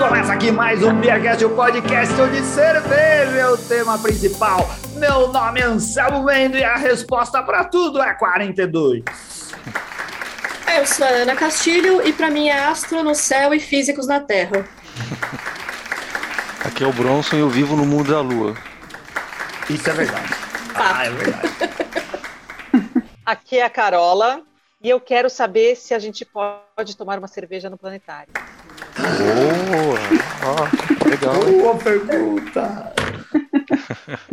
começa aqui mais um Beercast, o podcast onde cerveja é o tema principal. Meu nome é Anselmo Mendo e a resposta para tudo é 42. Eu sou a Ana Castilho e para mim é astro no céu e físicos na terra. Aqui é o Bronson e eu vivo no mundo da lua. Isso é verdade. Ah, é verdade. Aqui é a Carola e eu quero saber se a gente pode tomar uma cerveja no planetário. Boa! Ah, legal. Boa pergunta.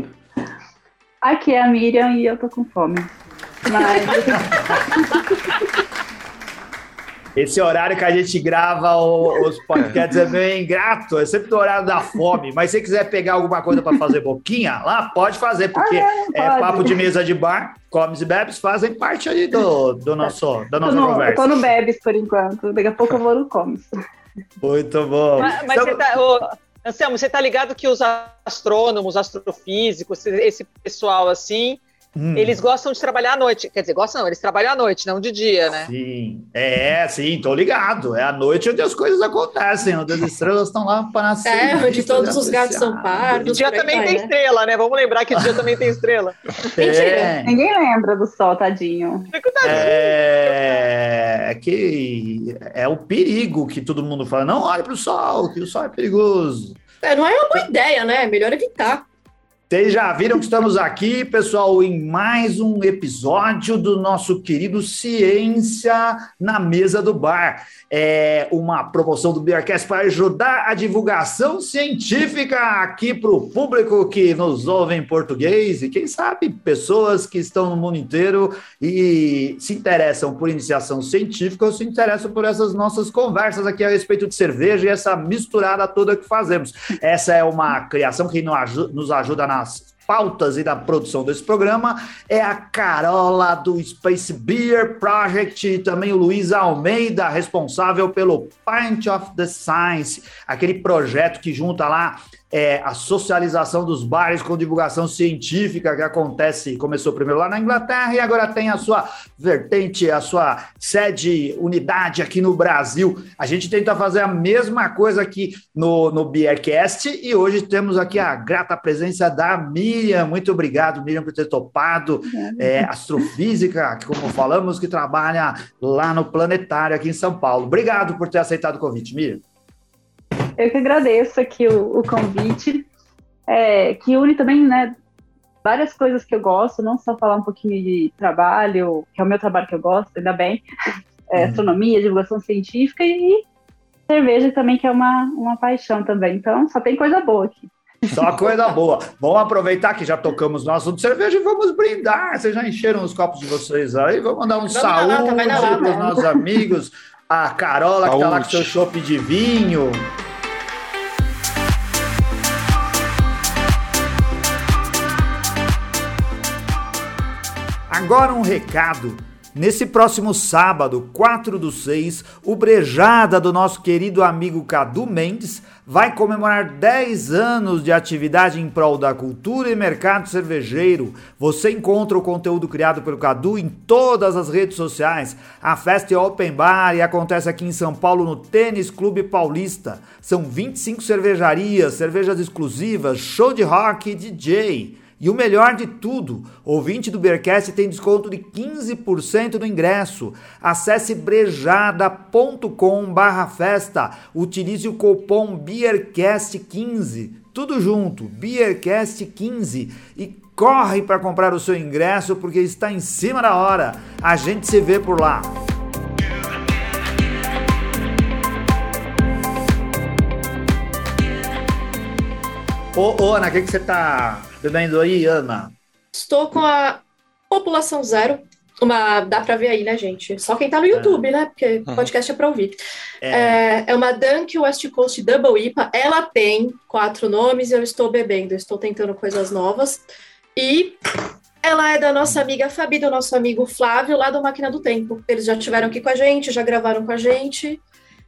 Aqui é a Miriam e eu tô com fome. Mas Esse horário que a gente grava o- os podcasts é meio ingrato, é sempre o horário da fome. Mas se você quiser pegar alguma coisa para fazer boquinha, lá pode fazer, porque Ah, é pode. papo de mesa de bar, comes e bebes, fazem parte aí do, do nosso, da tô nossa no, eu conversa. tô no Bebes por enquanto. Daqui a pouco eu vou no Comes. Muito bom. Mas, mas Então- você tá, ô, Anselmo, você tá ligado que os astrônomos, astrofísicos, esse- esse pessoal assim, Hum. eles gostam de trabalhar à noite. Quer dizer, gostam não, eles trabalham à noite, não de dia, né? Sim, é, sim, tô ligado. É a noite onde as coisas acontecem, onde as estrelas estão lá para nascer. É, onde todos os gatos são pardos. dia também vai, tem né? estrela, né? Vamos lembrar que dia também tem estrela. É, Ninguém lembra do sol, tadinho. é, é que é o perigo que todo mundo fala. Não olhe para o sol, que o sol é perigoso. É, não é uma boa ideia, né? É melhor evitar. Vocês já viram que estamos aqui, pessoal, em mais um episódio do nosso querido Ciência na Mesa do Bar. É uma promoção do Beercast para ajudar a divulgação científica aqui para o público que nos ouve em português e, quem sabe, pessoas que estão no mundo inteiro e se interessam por iniciação científica ou se interessam por essas nossas conversas aqui a respeito de cerveja e essa misturada toda que fazemos. Essa é uma criação que nos aju- nos nas pautas e na produção desse programa. É a Carola do Space Beer Project e também o Luiz Almeida, responsável pelo Pint of the Science, aquele projeto que junta lá é, a socialização dos bares com divulgação científica que acontece, começou primeiro lá na Inglaterra e agora tem a sua vertente, a sua sede, unidade aqui no Brasil. A gente tenta fazer a mesma coisa aqui no, no Beercast e hoje temos aqui a grata presença da Miriam. Muito obrigado, Miriam, por ter topado. É, astrofísica, que, como falamos, que trabalha lá no Planetário aqui em São Paulo. Obrigado por ter aceitado o convite, Miriam. Eu que agradeço aqui o, o convite, é, que une também, né, várias coisas que eu gosto, não só falar um pouquinho de trabalho, que é o meu trabalho que eu gosto, ainda bem, é, Uhum. astronomia, divulgação científica e cerveja também, que é uma, uma paixão também. Então, só tem coisa boa aqui. Só coisa boa. Vamos aproveitar que já tocamos no assunto de cerveja e vamos brindar. Vocês já encheram os copos de vocês aí. Vamos mandar um Vamos saúde para os nossos amigos. A Carola, que tá lá com Saúde. seu chopp de vinho. Agora um recado. Nesse próximo sábado, 4 do 6, o Brejada do nosso querido amigo Cadu Mendes vai comemorar 10 anos de atividade em prol da cultura e mercado cervejeiro. Você encontra o conteúdo criado pelo Cadu em todas as redes sociais. A festa é open bar e acontece aqui em São Paulo no Tênis Clube Paulista. São 25 cervejarias, cervejas exclusivas, show de rock e DJ. E o melhor de tudo, ouvinte do Beercast tem desconto de 15% no ingresso. Acesse brejada.com barra festa, utilize o cupom BeerCast15, tudo junto, BeerCast15 e corre para comprar o seu ingresso porque está em cima da hora. A gente se vê por lá. Ô, ô Ana, o que, que você tá bebendo aí, Ana? Estou com a População Zero. Uma, dá pra ver aí, né, gente? Só quem tá no YouTube, né? Porque podcast é pra ouvir. É, é uma Dunk West Coast Double IPA. Ela tem quatro nomes e eu estou bebendo. Eu estou tentando coisas novas. E ela é da nossa amiga Fabi, do nosso amigo Flávio, lá do Máquina do Tempo. Eles já estiveram aqui com a gente, já gravaram com a gente.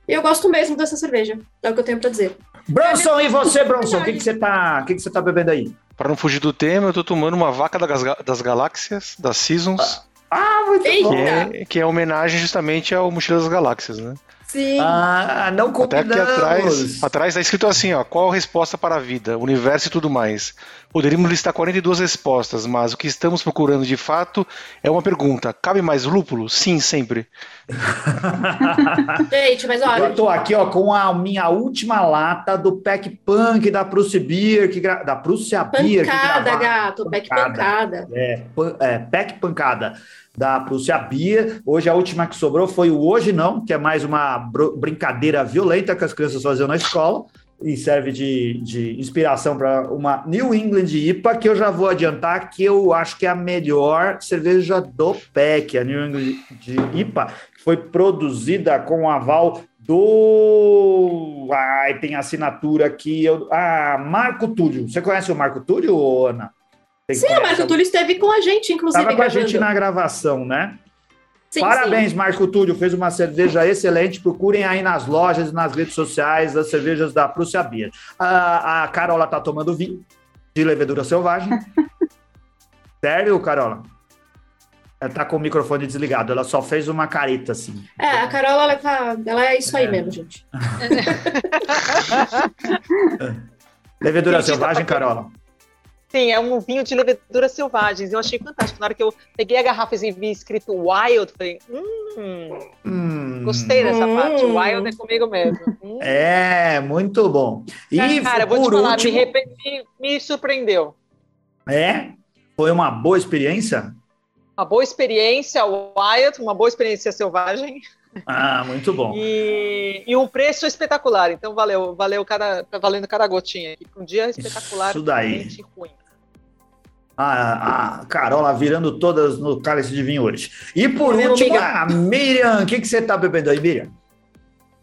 E eu gosto mesmo dessa cerveja. É o que eu tenho pra dizer. Bronson, e você, Bronson? O que, que você tá, o que, que você tá bebendo aí? Para não fugir do tema, eu tô tomando uma vaca das, das galáxias, das Seasons, Ah, muito Eita! bom. que é, que é homenagem justamente ao Mochila das Galáxias, né? Sim. Ah, não Até aqui combinamos. atrás, atrás está escrito assim, ó, qual a resposta para a vida, universo e tudo mais. Poderíamos listar 42 respostas, mas o que estamos procurando de fato é uma pergunta. Cabe mais lúpulo? Sim, sempre. Gente, mas olha. Eu tô aqui, ó, com a minha última lata do Pack Punk da Prússia Beer, que gra... da Prússia Beer. Pancada, gato. Pack Pancada. É, pan- é, Pack Pancada da Prússia Beer. Hoje a última que sobrou foi o Hoje Não, que é mais uma bro- brincadeira violenta que as crianças faziam na escola e serve de, de inspiração para uma New England IPA, que eu já vou adiantar que eu acho que é a melhor cerveja do PEC, a New England IPA, foi produzida com o aval do. Ai, tem assinatura aqui. Eu... Ah, Marco Túlio. Você conhece o Marco Túlio, Ana? Tem Sim, o Marco Túlio esteve com a gente, inclusive. Estava com a gravando. gente na gravação, né? Sim, Parabéns, sim. Marco Túlio. Fez uma cerveja excelente. Procurem aí nas lojas e nas redes sociais as cervejas da Prússia Beer. A, a Carola tá tomando vinho de levedura selvagem. Sério, Carola? Ela tá com o microfone desligado. Ela só fez uma careta assim. É, a Carola, ela, tá, ela é isso aí É. mesmo, gente. Levedura Gente, selvagem, tá- Carola. Sim, é um vinho de leveduras selvagens. Eu achei fantástico. Na hora que eu peguei a garrafa e vi escrito Wild, falei, hum, Hum, gostei dessa Hum. parte. Wild é comigo mesmo. Hum. É, muito bom. E Cara, vou por te falar, último, me, me- me surpreendeu. é, foi uma boa experiência. Uma boa experiência, Wild, uma boa experiência selvagem Ah, muito bom. e, e um preço espetacular. Então valeu, valeu cada, tá valendo cada gotinha. aqui. Um dia espetacular, Isso daí. realmente ruim. A, a Carola virando todas no cálice de vinho hoje. E por Meu último, amigo. a Miriam. O que, que você tá bebendo aí, Miriam?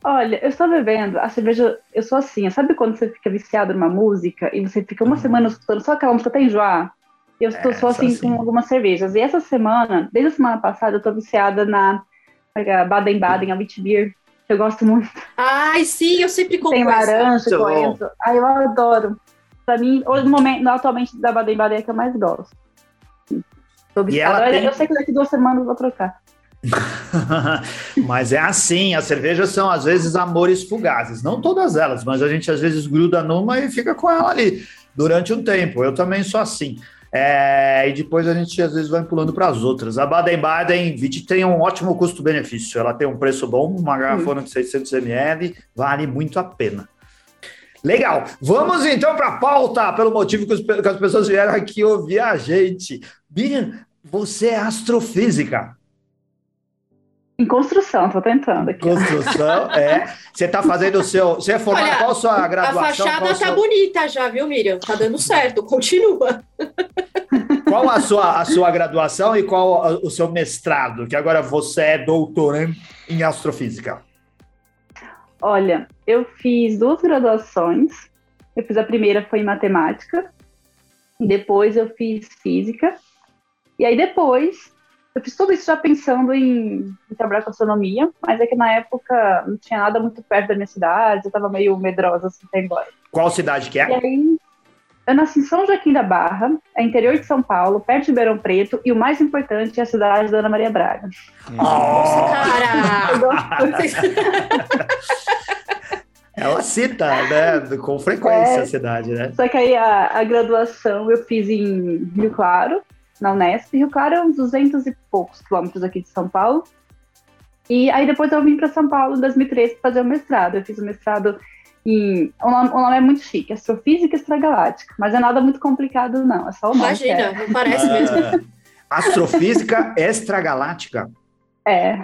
Olha, eu estou bebendo a cerveja. Eu sou assim, sabe quando você fica viciado numa música e você fica uma semana escutando só aquela música até enjoar? Eu estou É, só sou assim, assim. com algumas cervejas. E essa semana, desde a semana passada, eu tô viciada na na Baden-Baden, a Witch Beer, que eu gosto muito. Ai, sim, eu sempre compro Tem laranja, coentro. Ai, eu adoro. Pra mim, hoje, no momento, atualmente, da Baden-Baden é a que eu mais gosto. Tô viciada. ela Olha, tem- Eu sei que daqui duas semanas eu vou trocar. mas é assim, as cervejas são às vezes amores fugazes. Não todas elas, mas a gente às vezes gruda numa e fica com ela ali durante um tempo. Eu também sou assim. É, e depois a gente às vezes vai pulando para as outras. A Baden-Baden tem um ótimo custo-benefício. Ela tem um preço bom, uma garrafona de 600 ml, vale muito a pena. Legal. Vamos então para a pauta, pelo motivo que, os- que as pessoas vieram aqui ouvir a gente. Miriam, você é astrofísica. Em construção, tô tentando aqui. Construção, é. Você está fazendo o seu. Você é formado Olha, qual a sua A graduação? fachada a tá sua, bonita já, viu, Miriam? Tá dando certo, continua. qual a sua, a sua graduação e qual o seu mestrado? Que agora você é doutorando em astrofísica. Olha, eu fiz duas graduações. Eu fiz a primeira foi em matemática, depois eu fiz física, e aí depois eu fiz tudo isso já pensando em, em trabalhar com astronomia, mas é que na época não tinha nada muito perto da minha cidade, eu tava meio medrosa assim até embora. Qual cidade que E é? aí eu nasci em São Joaquim da Barra, é interior de São Paulo, perto de Ribeirão Preto, e o mais importante é a cidade da Ana Maria Braga. Nossa, Oh, cara! Ela cita, né? Com frequência É. a cidade, né? Só que aí a, a graduação eu fiz em Rio Claro, na Unesp. Rio Claro é uns 200 e poucos quilômetros aqui de São Paulo. E aí depois eu vim para São Paulo em 2013 para fazer o mestrado. Eu fiz o mestrado em. O nome, o nome é muito chique, Astrofísica Extragaláctica. Mas é nada muito complicado, não. É só o nome. Imagina, não parece mesmo. Ah, astrofísica extragaláctica. É.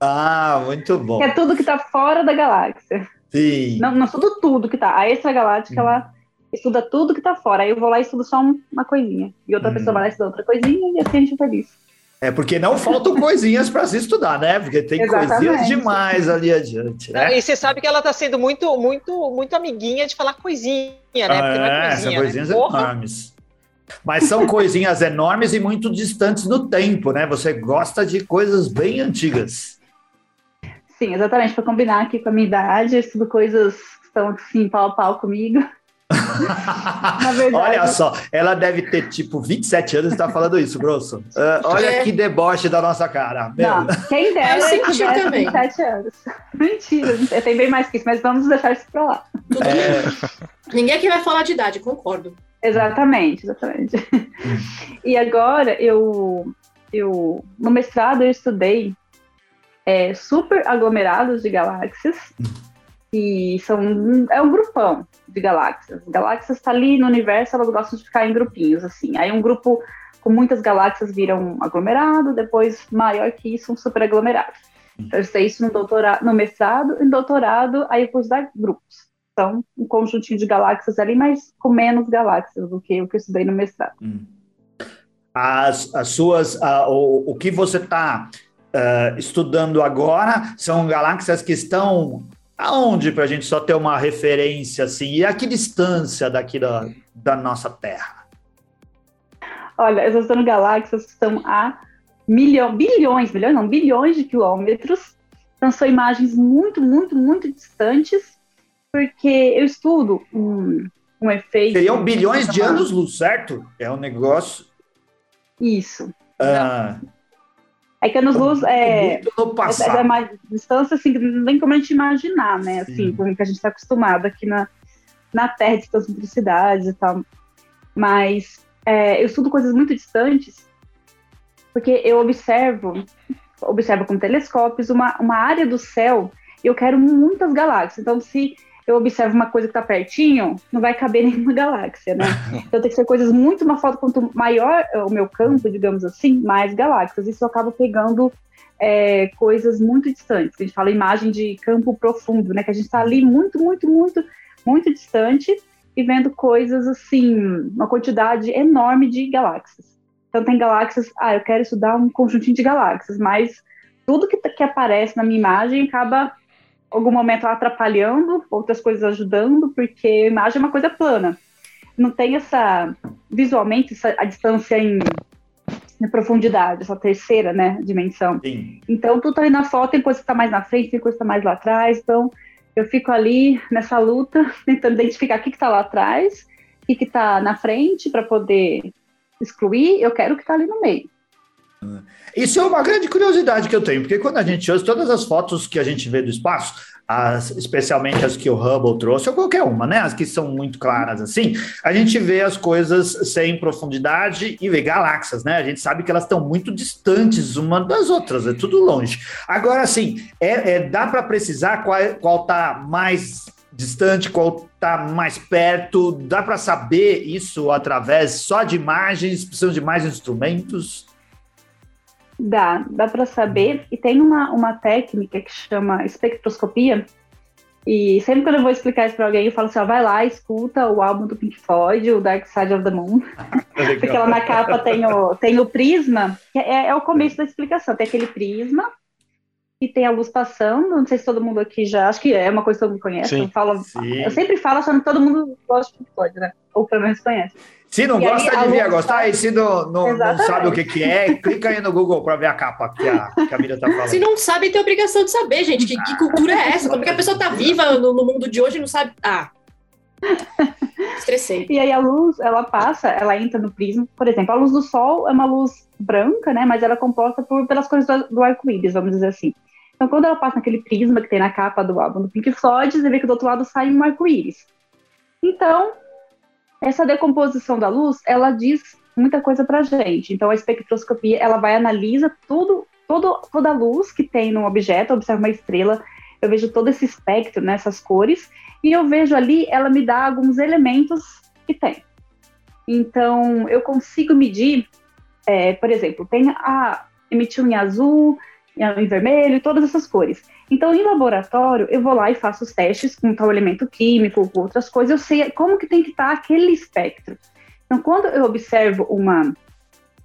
Ah, muito bom. Que é tudo que tá fora da galáxia. Sim. Não, não estudo tudo que tá. A extragaláctica, Hum. ela estuda tudo que tá fora. Aí eu vou lá e estudo só um- uma coisinha. E outra Hum. pessoa vai lá e estuda outra coisinha e assim a gente faz isso. É porque não faltam coisinhas para se estudar, né? Porque tem Exatamente. coisinhas demais ali adiante, né? E você sabe que ela tá sendo muito, muito, muito amiguinha de falar coisinha, né? Porque não é É, são coisinha, coisinhas né? Enormes. Mas são coisinhas enormes e muito distantes no tempo, né? Você gosta de coisas bem antigas. Sim, exatamente, para combinar aqui com a minha idade, eu estudo coisas que estão assim, pau a pau comigo. Verdade, olha só, ela deve ter tipo 27 anos e está falando isso, grosso. Uh, olha é. que deboche da nossa cara. Não, quem dera eu senti também. 27 anos. Mentira, eu tenho bem mais que isso, mas vamos deixar isso para lá. É. Ninguém aqui vai falar de idade, concordo. Exatamente, exatamente. e agora eu, eu no mestrado eu estudei é, super aglomerados de galáxias e são é um grupão de galáxias. Galáxias está ali no universo, elas gostam de ficar em grupinhos assim. Aí um grupo com muitas galáxias vira um aglomerado, depois maior que isso um super aglomerado. Então, eu sei isso no doutorado, no mestrado, e no doutorado aí eu pus dar grupos. Então, um conjuntinho de galáxias ali, mas com menos galáxias do que o que eu estudei no mestrado. Hum. As, as suas, o, o que você está uh, estudando agora são galáxias que estão aonde para a gente só ter uma referência assim e a que distância daqui da, da nossa Terra? Olha, estou estudando galáxias que estão a milhão, bilhões, milhões não, bilhões de quilômetros. Então são imagens muito, muito, muito distantes porque eu estudo um, um efeito. Seriam bilhões de anos-luz, certo? É um negócio. Isso. Ah. É que anos-luz é, é, é uma distância assim, que não tem como a gente imaginar, né? Assim, como que a gente está acostumado aqui na, na Terra, de simplicidades e tal. Mas é, eu estudo coisas muito distantes, porque eu observo, observo com telescópios uma, uma área do céu e eu quero muitas galáxias. Então, se eu observo uma coisa que está pertinho, não vai caber nenhuma galáxia, né? Então tem que ser coisas muito uma foto quanto maior o meu campo, digamos assim, mais galáxias. Isso eu acabo pegando é, coisas muito distantes. A gente fala imagem de campo profundo, né? Que a gente está ali muito, muito, muito, muito distante e vendo coisas assim, uma quantidade enorme de galáxias. Então tem galáxias, ah, eu quero estudar um conjuntinho de galáxias, mas tudo que, que aparece na minha imagem acaba algum momento atrapalhando, outras coisas ajudando, porque a imagem é uma coisa plana. Não tem essa, visualmente, essa, a distância em, em, profundidade, essa terceira né, dimensão. Sim. Então, tudo ali na foto, tem coisa que está mais na frente, tem coisa que está mais lá atrás. Então, eu fico ali nessa luta, tentando identificar o que está lá atrás, o que está na frente, para poder excluir. Eu quero o que está ali no meio. Isso é uma grande curiosidade que eu tenho, porque quando a gente usa todas as fotos que a gente vê do espaço, as, especialmente as que o Hubble trouxe, ou qualquer uma, né? As que são muito claras assim, a gente vê as coisas sem profundidade e vê galáxias, né? A gente sabe que elas estão muito distantes uma das outras, é tudo longe. Agora, assim, é, é dá para precisar qual, qual tá mais distante, qual está mais perto? Dá para saber isso através só de imagens? Precisamos de mais instrumentos? Dá, dá para saber. E tem uma, uma técnica que chama espectroscopia. E sempre que eu vou explicar isso para alguém, eu falo assim: ó, vai lá, escuta o álbum do Pink Floyd, o Dark Side of the Moon. Porque lá na capa tem o, tem o prisma, que é, é o começo da explicação. Tem aquele prisma, e tem a luz passando. Não sei se todo mundo aqui já. Acho que é uma coisa que todo mundo conhece. Eu, falo, eu sempre falo achando que todo mundo gosta de Pink Floyd, né? Ou pelo menos conhece. Se não e gosta, aí, devia gostar. E se não, não, não, sabe o que, que é, clica aí no Google para ver a capa que a, que a Miriam tá falando. Se não sabe, tem obrigação de saber, gente. Que, que cultura é essa? Como que a pessoa tá viva no, no mundo de hoje e não sabe. Ah. Estressei. E aí a luz, ela passa, ela entra no prisma. Por exemplo, a luz do sol é uma luz branca, né? Mas ela é composta por, pelas cores do, do arco-íris, vamos dizer assim. Então, quando ela passa naquele prisma que tem na capa do álbum do Pink Floyd, você vê que do outro lado sai um arco-íris. Então, essa decomposição da luz, ela diz muita coisa para gente. Então, a espectroscopia, ela vai analisa tudo, todo, toda a luz que tem no objeto, observa uma estrela, eu vejo todo esse espectro, nessas né, cores, e eu vejo ali, ela me dá alguns elementos que tem. Então, eu consigo medir, é, por exemplo, tem a emitiu em azul, em vermelho, todas essas cores. Então, em laboratório, eu vou lá e faço os testes com tal elemento químico, com outras coisas, eu sei como que tem que estar aquele espectro. Então, quando eu observo uma,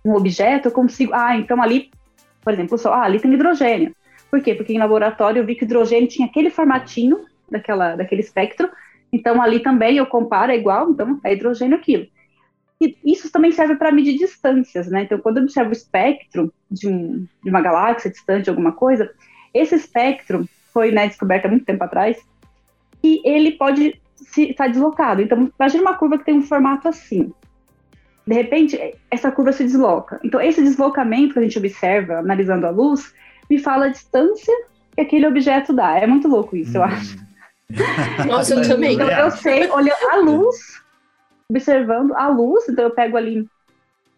um objeto, eu consigo, ah, então ali, por exemplo, só, ah, ali tem hidrogênio. Por quê? Porque em laboratório eu vi que o hidrogênio tinha aquele formatinho daquela, daquele espectro, então ali também eu comparo, é igual, então é hidrogênio aquilo. E isso também serve para medir distâncias, né? Então, quando eu observo o espectro de, um, de uma galáxia distante, alguma coisa, esse espectro foi né, descoberto há muito tempo atrás, e ele pode se está deslocado. Então, imagine uma curva que tem um formato assim. De repente, essa curva se desloca. Então, esse deslocamento que a gente observa analisando a luz me fala a distância que aquele objeto dá. É muito louco isso, eu hum. acho. Nossa, eu também. Então, eu sei, olhando a luz, observando a luz, então eu pego ali.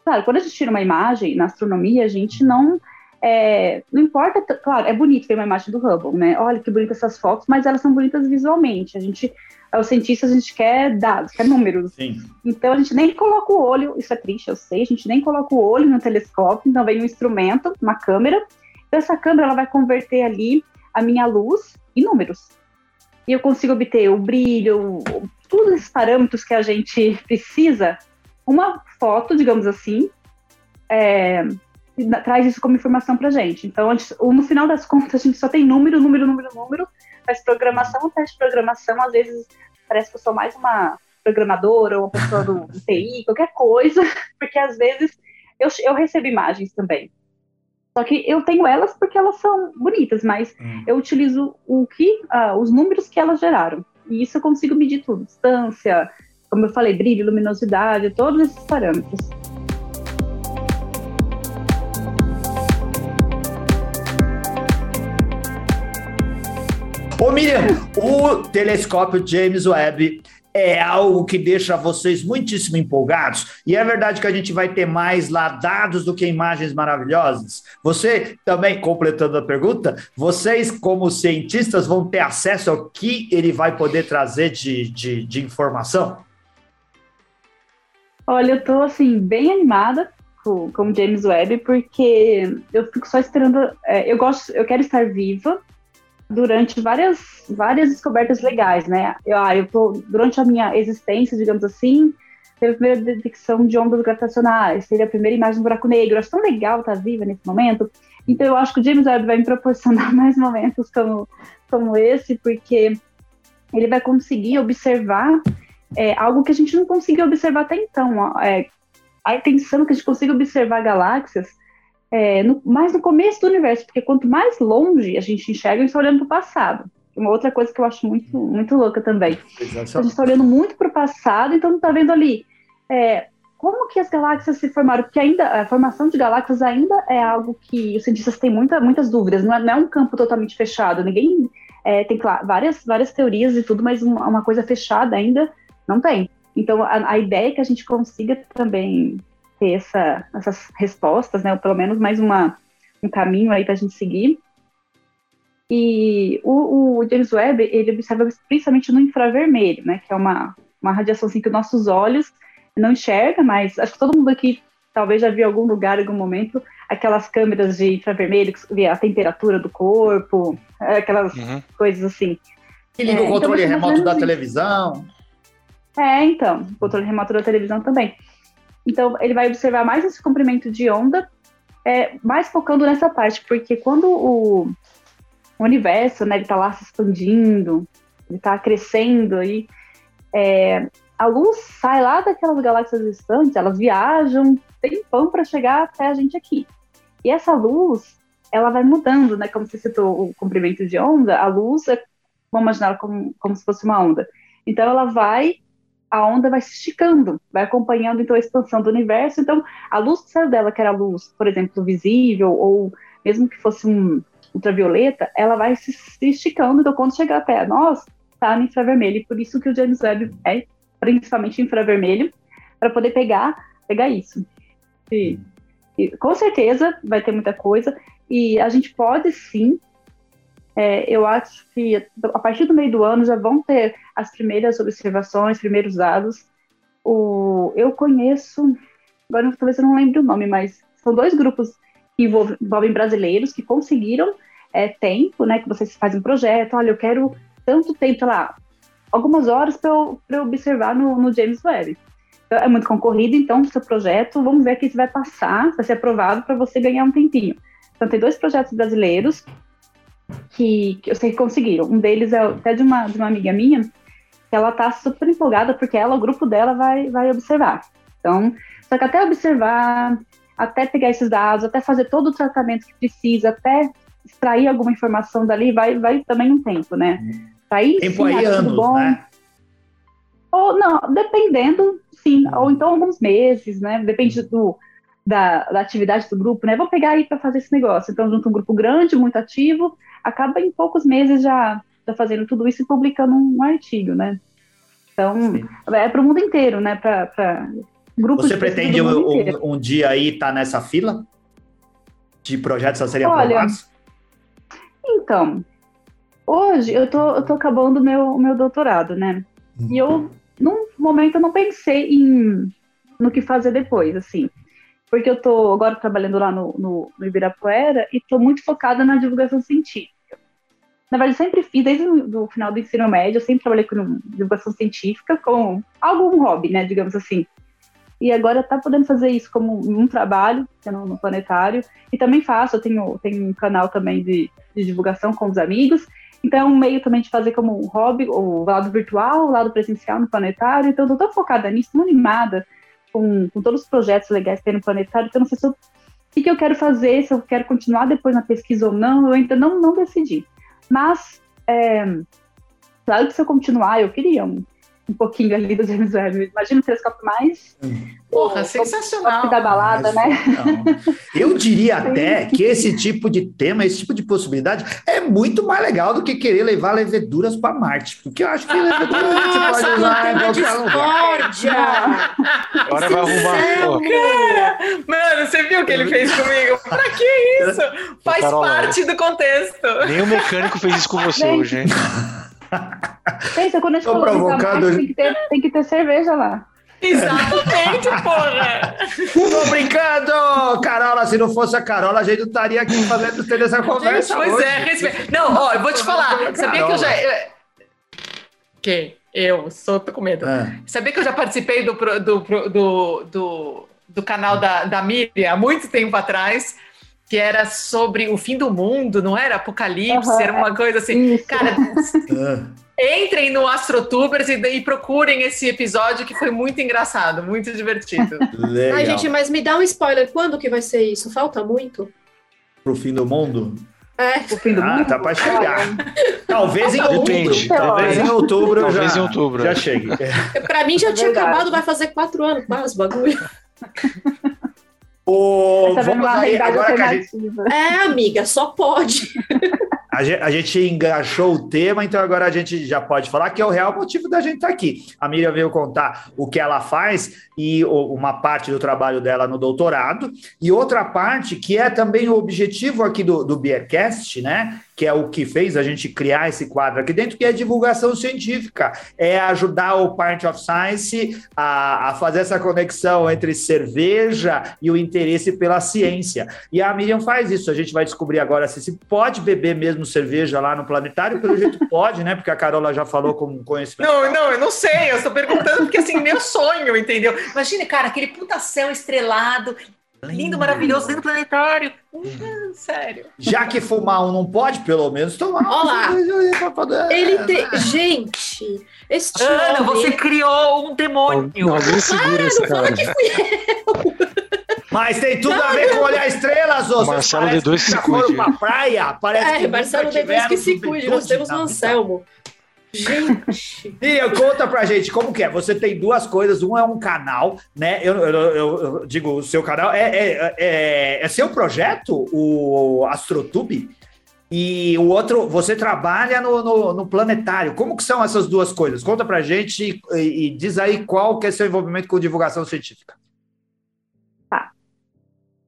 Claro, quando a gente tira uma imagem na astronomia, a gente não. É, não importa, claro, é bonito ver uma imagem do Hubble, né? Olha que bonitas essas fotos, mas elas são bonitas visualmente. A gente, os cientistas, a gente quer dados, quer números. Sim. Então a gente nem coloca o olho, isso é triste, eu sei, a gente nem coloca o olho no telescópio, então vem um instrumento, uma câmera. Então essa câmera ela vai converter ali a minha luz em números. E eu consigo obter o brilho, todos esses parâmetros que a gente precisa, uma foto, digamos assim, é, traz isso como informação para a gente. Então, no final das contas, a gente só tem número, número, número, número, mas programação, teste de programação, às vezes parece que eu sou mais uma programadora ou uma pessoa do, do TI, qualquer coisa, porque às vezes eu, eu recebo imagens também. Só que eu tenho elas porque elas são bonitas, mas hum. eu utilizo o que, uh, os números que elas geraram. E isso eu consigo medir tudo, distância, como eu falei, brilho, luminosidade, todos esses parâmetros. Ô Miriam, o telescópio James Webb é algo que deixa vocês muitíssimo empolgados. E é verdade que a gente vai ter mais lá dados do que imagens maravilhosas. Você também, completando a pergunta, vocês, como cientistas, vão ter acesso ao que ele vai poder trazer de, de, de informação? Olha, eu estou assim, bem animada com, com James Webb, porque eu fico só esperando. É, eu gosto, eu quero estar viva durante várias, várias descobertas legais, né? Eu, ah, eu tô, durante a minha existência, digamos assim, teve a primeira detecção de ondas gravitacionais, teve a primeira imagem do buraco negro. Eu acho tão legal estar viva nesse momento. Então, eu acho que o James Webb vai me proporcionar mais momentos como, como esse, porque ele vai conseguir observar é, algo que a gente não conseguiu observar até então. É, a intenção que a gente consiga observar galáxias é, no, mais no começo do universo, porque quanto mais longe a gente enxerga, a gente está olhando para o passado. Uma outra coisa que eu acho muito, muito louca também. a gente está olhando muito para o passado, então não está vendo ali é, como que as galáxias se formaram, porque ainda a formação de galáxias ainda é algo que os cientistas têm muita, muitas dúvidas, não é, não é um campo totalmente fechado, ninguém é, tem claro, várias, várias teorias e tudo, mas uma, uma coisa fechada ainda não tem. Então a, a ideia é que a gente consiga também ter essa, essas respostas, né? Ou pelo menos mais uma, um caminho aí para a gente seguir. E o, o, James Webb, ele observa principalmente no infravermelho, né? Que é uma, uma radiação assim, que os nossos olhos não enxerga, mas acho que todo mundo aqui talvez já viu em algum lugar, em algum momento, aquelas câmeras de infravermelho que vê a temperatura do corpo, aquelas uhum. coisas assim. Que liga é, o então controle então, remoto da televisão. É, então, o controle remoto da televisão também. Então, ele vai observar mais esse comprimento de onda, é, mais focando nessa parte, porque quando o, universo, né, ele está lá se expandindo, ele está crescendo aí, é, a luz sai lá daquelas galáxias distantes, elas viajam tempão para chegar até a gente aqui. E essa luz, ela vai mudando, né? Como você citou o comprimento de onda, a luz é, vamos imaginar como, como se fosse uma onda. Então ela vai a onda vai se esticando, vai acompanhando então a expansão do universo. Então, a luz que saiu dela, que era a luz, por exemplo, visível, ou mesmo que fosse um ultravioleta, ela vai se, esticando. Então, quando chegar até nós, está no infravermelho. E por isso que o James Webb é principalmente infravermelho, para poder pegar, pegar isso. E, e, com certeza vai ter muita coisa. E a gente pode sim é, eu acho que a partir do meio do ano já vão ter as primeiras observações, primeiros dados. O, eu conheço, agora talvez eu não lembre o nome, mas são dois grupos que envolvem, envolvem brasileiros que conseguiram é, tempo, né? Que vocês fazem um projeto, olha, eu quero tanto tempo, lá, algumas horas para eu, eu, observar no, no James Webb. Então, é muito concorrido, então, o seu projeto, vamos ver que isso vai passar, vai ser aprovado para você ganhar um tempinho. Então, tem dois projetos brasileiros que, que eu sei que conseguiram. Um deles é até de uma, de uma amiga minha, que ela tá super empolgada porque ela, o grupo dela, vai, vai observar. Então, só que até observar, até pegar esses dados, até fazer todo o tratamento que precisa, até extrair alguma informação dali, vai, vai também um tempo, né? Aí, tempo sim, aí anos, bom. né? Ou não, dependendo, sim, ou então alguns meses, né? Depende do, da, da atividade do grupo, né? Vou pegar aí para fazer esse negócio. Então, junto um grupo grande, muito ativo, acaba em poucos meses já, já fazendo tudo isso e publicando um artigo, né? Então, sim. é para o mundo inteiro, né? Para grupos Você pretende um, um, dia aí estar tá nessa fila de projetos a serem Olha, aprovados? Então, hoje eu tô, eu tô acabando o meu, meu doutorado, né? Hum. E eu, num momento, eu não pensei em no que fazer depois, assim porque eu estou agora trabalhando lá no, no, no Ibirapuera e estou muito focada na divulgação científica. Na verdade, sempre fiz, desde o final do ensino médio, eu sempre trabalhei com divulgação científica, com algum hobby, né, digamos assim. E agora tá podendo fazer isso como um trabalho, no, no planetário, e também faço, eu tenho, tenho um canal também de, de divulgação com os amigos, então é um meio também de fazer como um hobby, o lado virtual, o lado presencial no planetário, então eu tô tão focada nisso, tão animada, com, com todos os projetos legais que tem no planetário, então não sei se eu, o que, que eu quero fazer, se eu quero continuar depois na pesquisa ou não, eu ainda não, não decidi. Mas, é, claro que se eu continuar, eu queria um, um pouquinho ali do James Webb. Imagina o telescópio mais. Porra, sensacional. Da balada, né? Eu diria até que esse tipo de tema, esse tipo de possibilidade é muito mais legal do que querer levar leveduras para Marte. Porque eu acho que leveduras a gente pode usar em qualquer lugar. Agora vai arrumar. Cara, mano, você viu o que ele fez comigo? Pra que isso? Faz parte do contexto. Nem o mecânico fez isso com você hoje, hein? Pensa, quando a gente Tô provocando... tem, que ter, tem que ter cerveja lá. Exatamente, porra! Tô brincando! Carola, se não fosse a Carola, a gente não estaria aqui fazendo ter essa conversa. Pois hoje. é, respeito. Não, ó, eu vou te falar. Sabia que eu já. Quem? Eu, sou, tô com medo. É. Sabia que eu já participei do, do, do, do, do canal da, da Miriam há muito tempo atrás? Que era sobre o fim do mundo, não era? Apocalipse, uhum, era uma coisa assim. Isso. Cara, entrem no Astrotubers e, e, procurem esse episódio que foi muito engraçado, muito divertido. Legal. Ai, gente, mas me dá um spoiler. Quando que vai ser isso? Falta muito? Pro fim do mundo? É. O fim do ah, mundo? tá para chegar. Talvez em outubro. Talvez em outubro Talvez já, em outubro. já chegue. Para mim já é tinha acabado, vai fazer quatro anos quase, bagulho. O, vamos aí, agora que a gente... É, amiga, só pode. A gente, a gente enganchou o tema, então agora a gente já pode falar que é o real motivo da gente estar tá aqui. A Miriam veio contar o que ela faz e uma parte do trabalho dela no doutorado, e outra parte que é também o objetivo aqui do, do Beercast, né? Que é o que fez a gente criar esse quadro aqui dentro, que é divulgação científica, é ajudar o Part of Science a, a fazer essa conexão entre cerveja e o interesse pela ciência. E a Miriam faz isso, a gente vai descobrir agora se se pode beber mesmo cerveja lá no planetário, pelo jeito pode, né? Porque a Carola já falou com conhecimento. Não, não, eu não sei, eu estou perguntando porque assim, meu sonho, entendeu? Imagine, cara, aquele puta céu estrelado, Lindo, maravilhoso, dentro do planetário. Hum, sério. Já que fumar um não pode, pelo menos tomar um. Olá. Ele tem. Gente, este Ana, homem... você criou um demônio. Alguém segura esse cara. Que fui eu. Mas tem tudo não, a ver não. com olhar estrelas, ô. Marcelo D2 que se cuide. Uma praia, parece é, que Marcelo D2 que se cuide. Nós temos o Anselmo. Gente! Miriam, conta pra gente como que é. Você tem duas coisas. Um é um canal, né? Eu, eu, eu, eu digo, o seu canal é, é, é, é, seu projeto, o AstroTube? E o outro, você trabalha no, no, no, planetário. Como que são essas duas coisas? Conta pra gente e, e diz aí qual que é seu envolvimento com divulgação científica. Tá.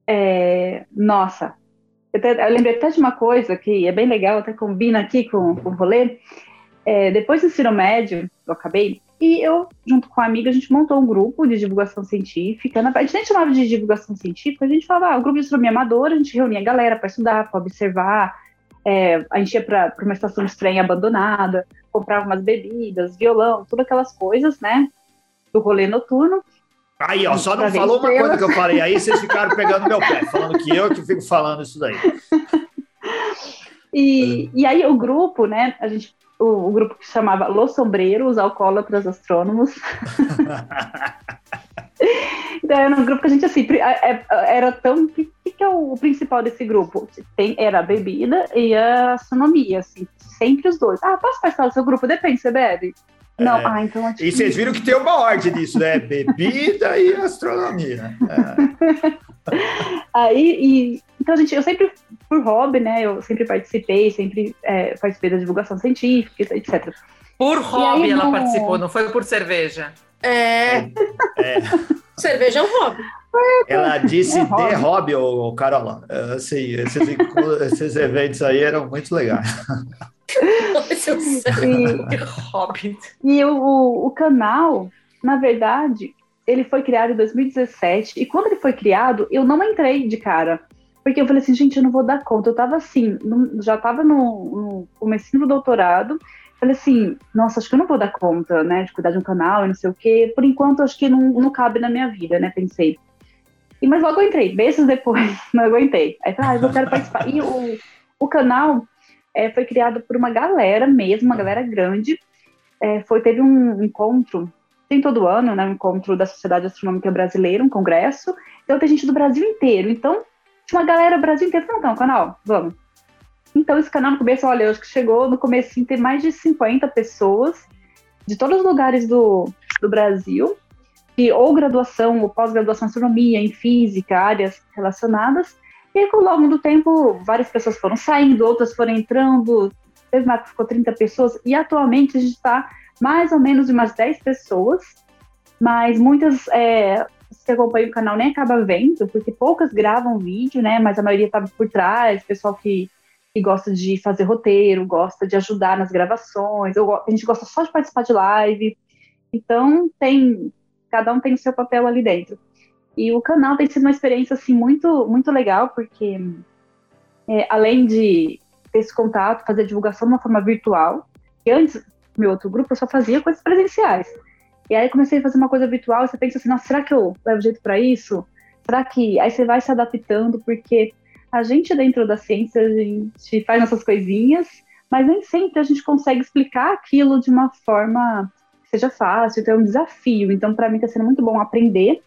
É, nossa, eu, eu, lembrei até de uma coisa que é bem legal, até combina aqui com, com o rolê é, depois do ensino médio, eu acabei, e eu, junto com a amiga, a gente montou um grupo de divulgação científica. A gente nem chamava de divulgação científica, a gente falava, ah, o grupo de astronomia amadora, a gente reunia a galera para estudar, para observar. É, a gente ia para uma estação de trem abandonada, comprava umas bebidas, violão, todas aquelas coisas, né? Do rolê noturno. Aí, ó, só não falou uma coisa que eu falei aí, vocês ficaram pegando meu pé, falando que eu que fico falando isso daí. E, e aí o grupo, né, a gente o, o, grupo que chamava Los Sombreiros, Alcoólatras Astrônomos. então, era um grupo que a gente, assim, é, é, era tão... O que, que, é o principal desse grupo? Tem, era a bebida e a astronomia, assim, sempre os dois. Ah, posso participar do seu grupo? Depende, você bebe? Não, é. ah, então E vocês viram que tem uma ordem disso, né? Bebida e astronomia. É. Aí, e, então, gente, eu sempre, por hobby, né? Eu sempre participei, sempre é, participei da divulgação científica, etc. Por hobby aí, ela não... participou, não foi por cerveja. É. é. Cerveja é um hobby. Ela disse é de hobby, ô, Carola. Assim, esses, esses eventos aí eram muito legais. e, e o, o canal, na verdade, ele foi criado em 2017. E quando ele foi criado, eu não entrei de cara. Porque eu falei assim, gente, eu não vou dar conta. Eu tava assim, no, já tava no, no começo do doutorado. Falei assim, nossa, acho que eu não vou dar conta, né, de cuidar de um canal e não sei o quê. Por enquanto, acho que não, não cabe na minha vida, né, pensei. E, mas logo eu entrei, meses depois, não aguentei. Aí falei, ah, eu quero participar. E o, o canal é, foi criado por uma galera mesmo, uma galera grande. É, foi, teve um encontro, tem todo ano, né, um encontro da Sociedade Astronômica Brasileira, um congresso. Então tem gente do Brasil inteiro. Então, uma galera Brasil inteiro falando, não, canal, vamos. Então, esse canal no começo, olha, eu acho que chegou no começo ter mais de 50 pessoas de todos os lugares do, do Brasil, que ou graduação ou pós-graduação em astronomia, em física, áreas relacionadas, e aí, ao longo do tempo, várias pessoas foram saindo, outras foram entrando, teve uma que ficou 30 pessoas, e atualmente a gente está mais ou menos de umas 10 pessoas, mas muitas é, que acompanham o canal nem acaba vendo, porque poucas gravam vídeo, né? Mas a maioria tá por trás, pessoal que, que gosta de fazer roteiro, gosta de ajudar nas gravações, a gente gosta só de participar de live. Então tem, cada um tem o seu papel ali dentro. E o canal tem sido uma experiência assim muito muito legal porque é, além de ter esse contato, fazer divulgação de uma forma virtual, que antes meu outro grupo eu só fazia coisas presenciais. E aí comecei a fazer uma coisa virtual, e você pensa assim, nossa, será que eu levo jeito para isso? Será que aí você vai se adaptando porque a gente dentro da ciência a gente faz nossas coisinhas, mas nem sempre a gente consegue explicar aquilo de uma forma que seja fácil, então é um desafio. Então para mim está sendo muito bom aprender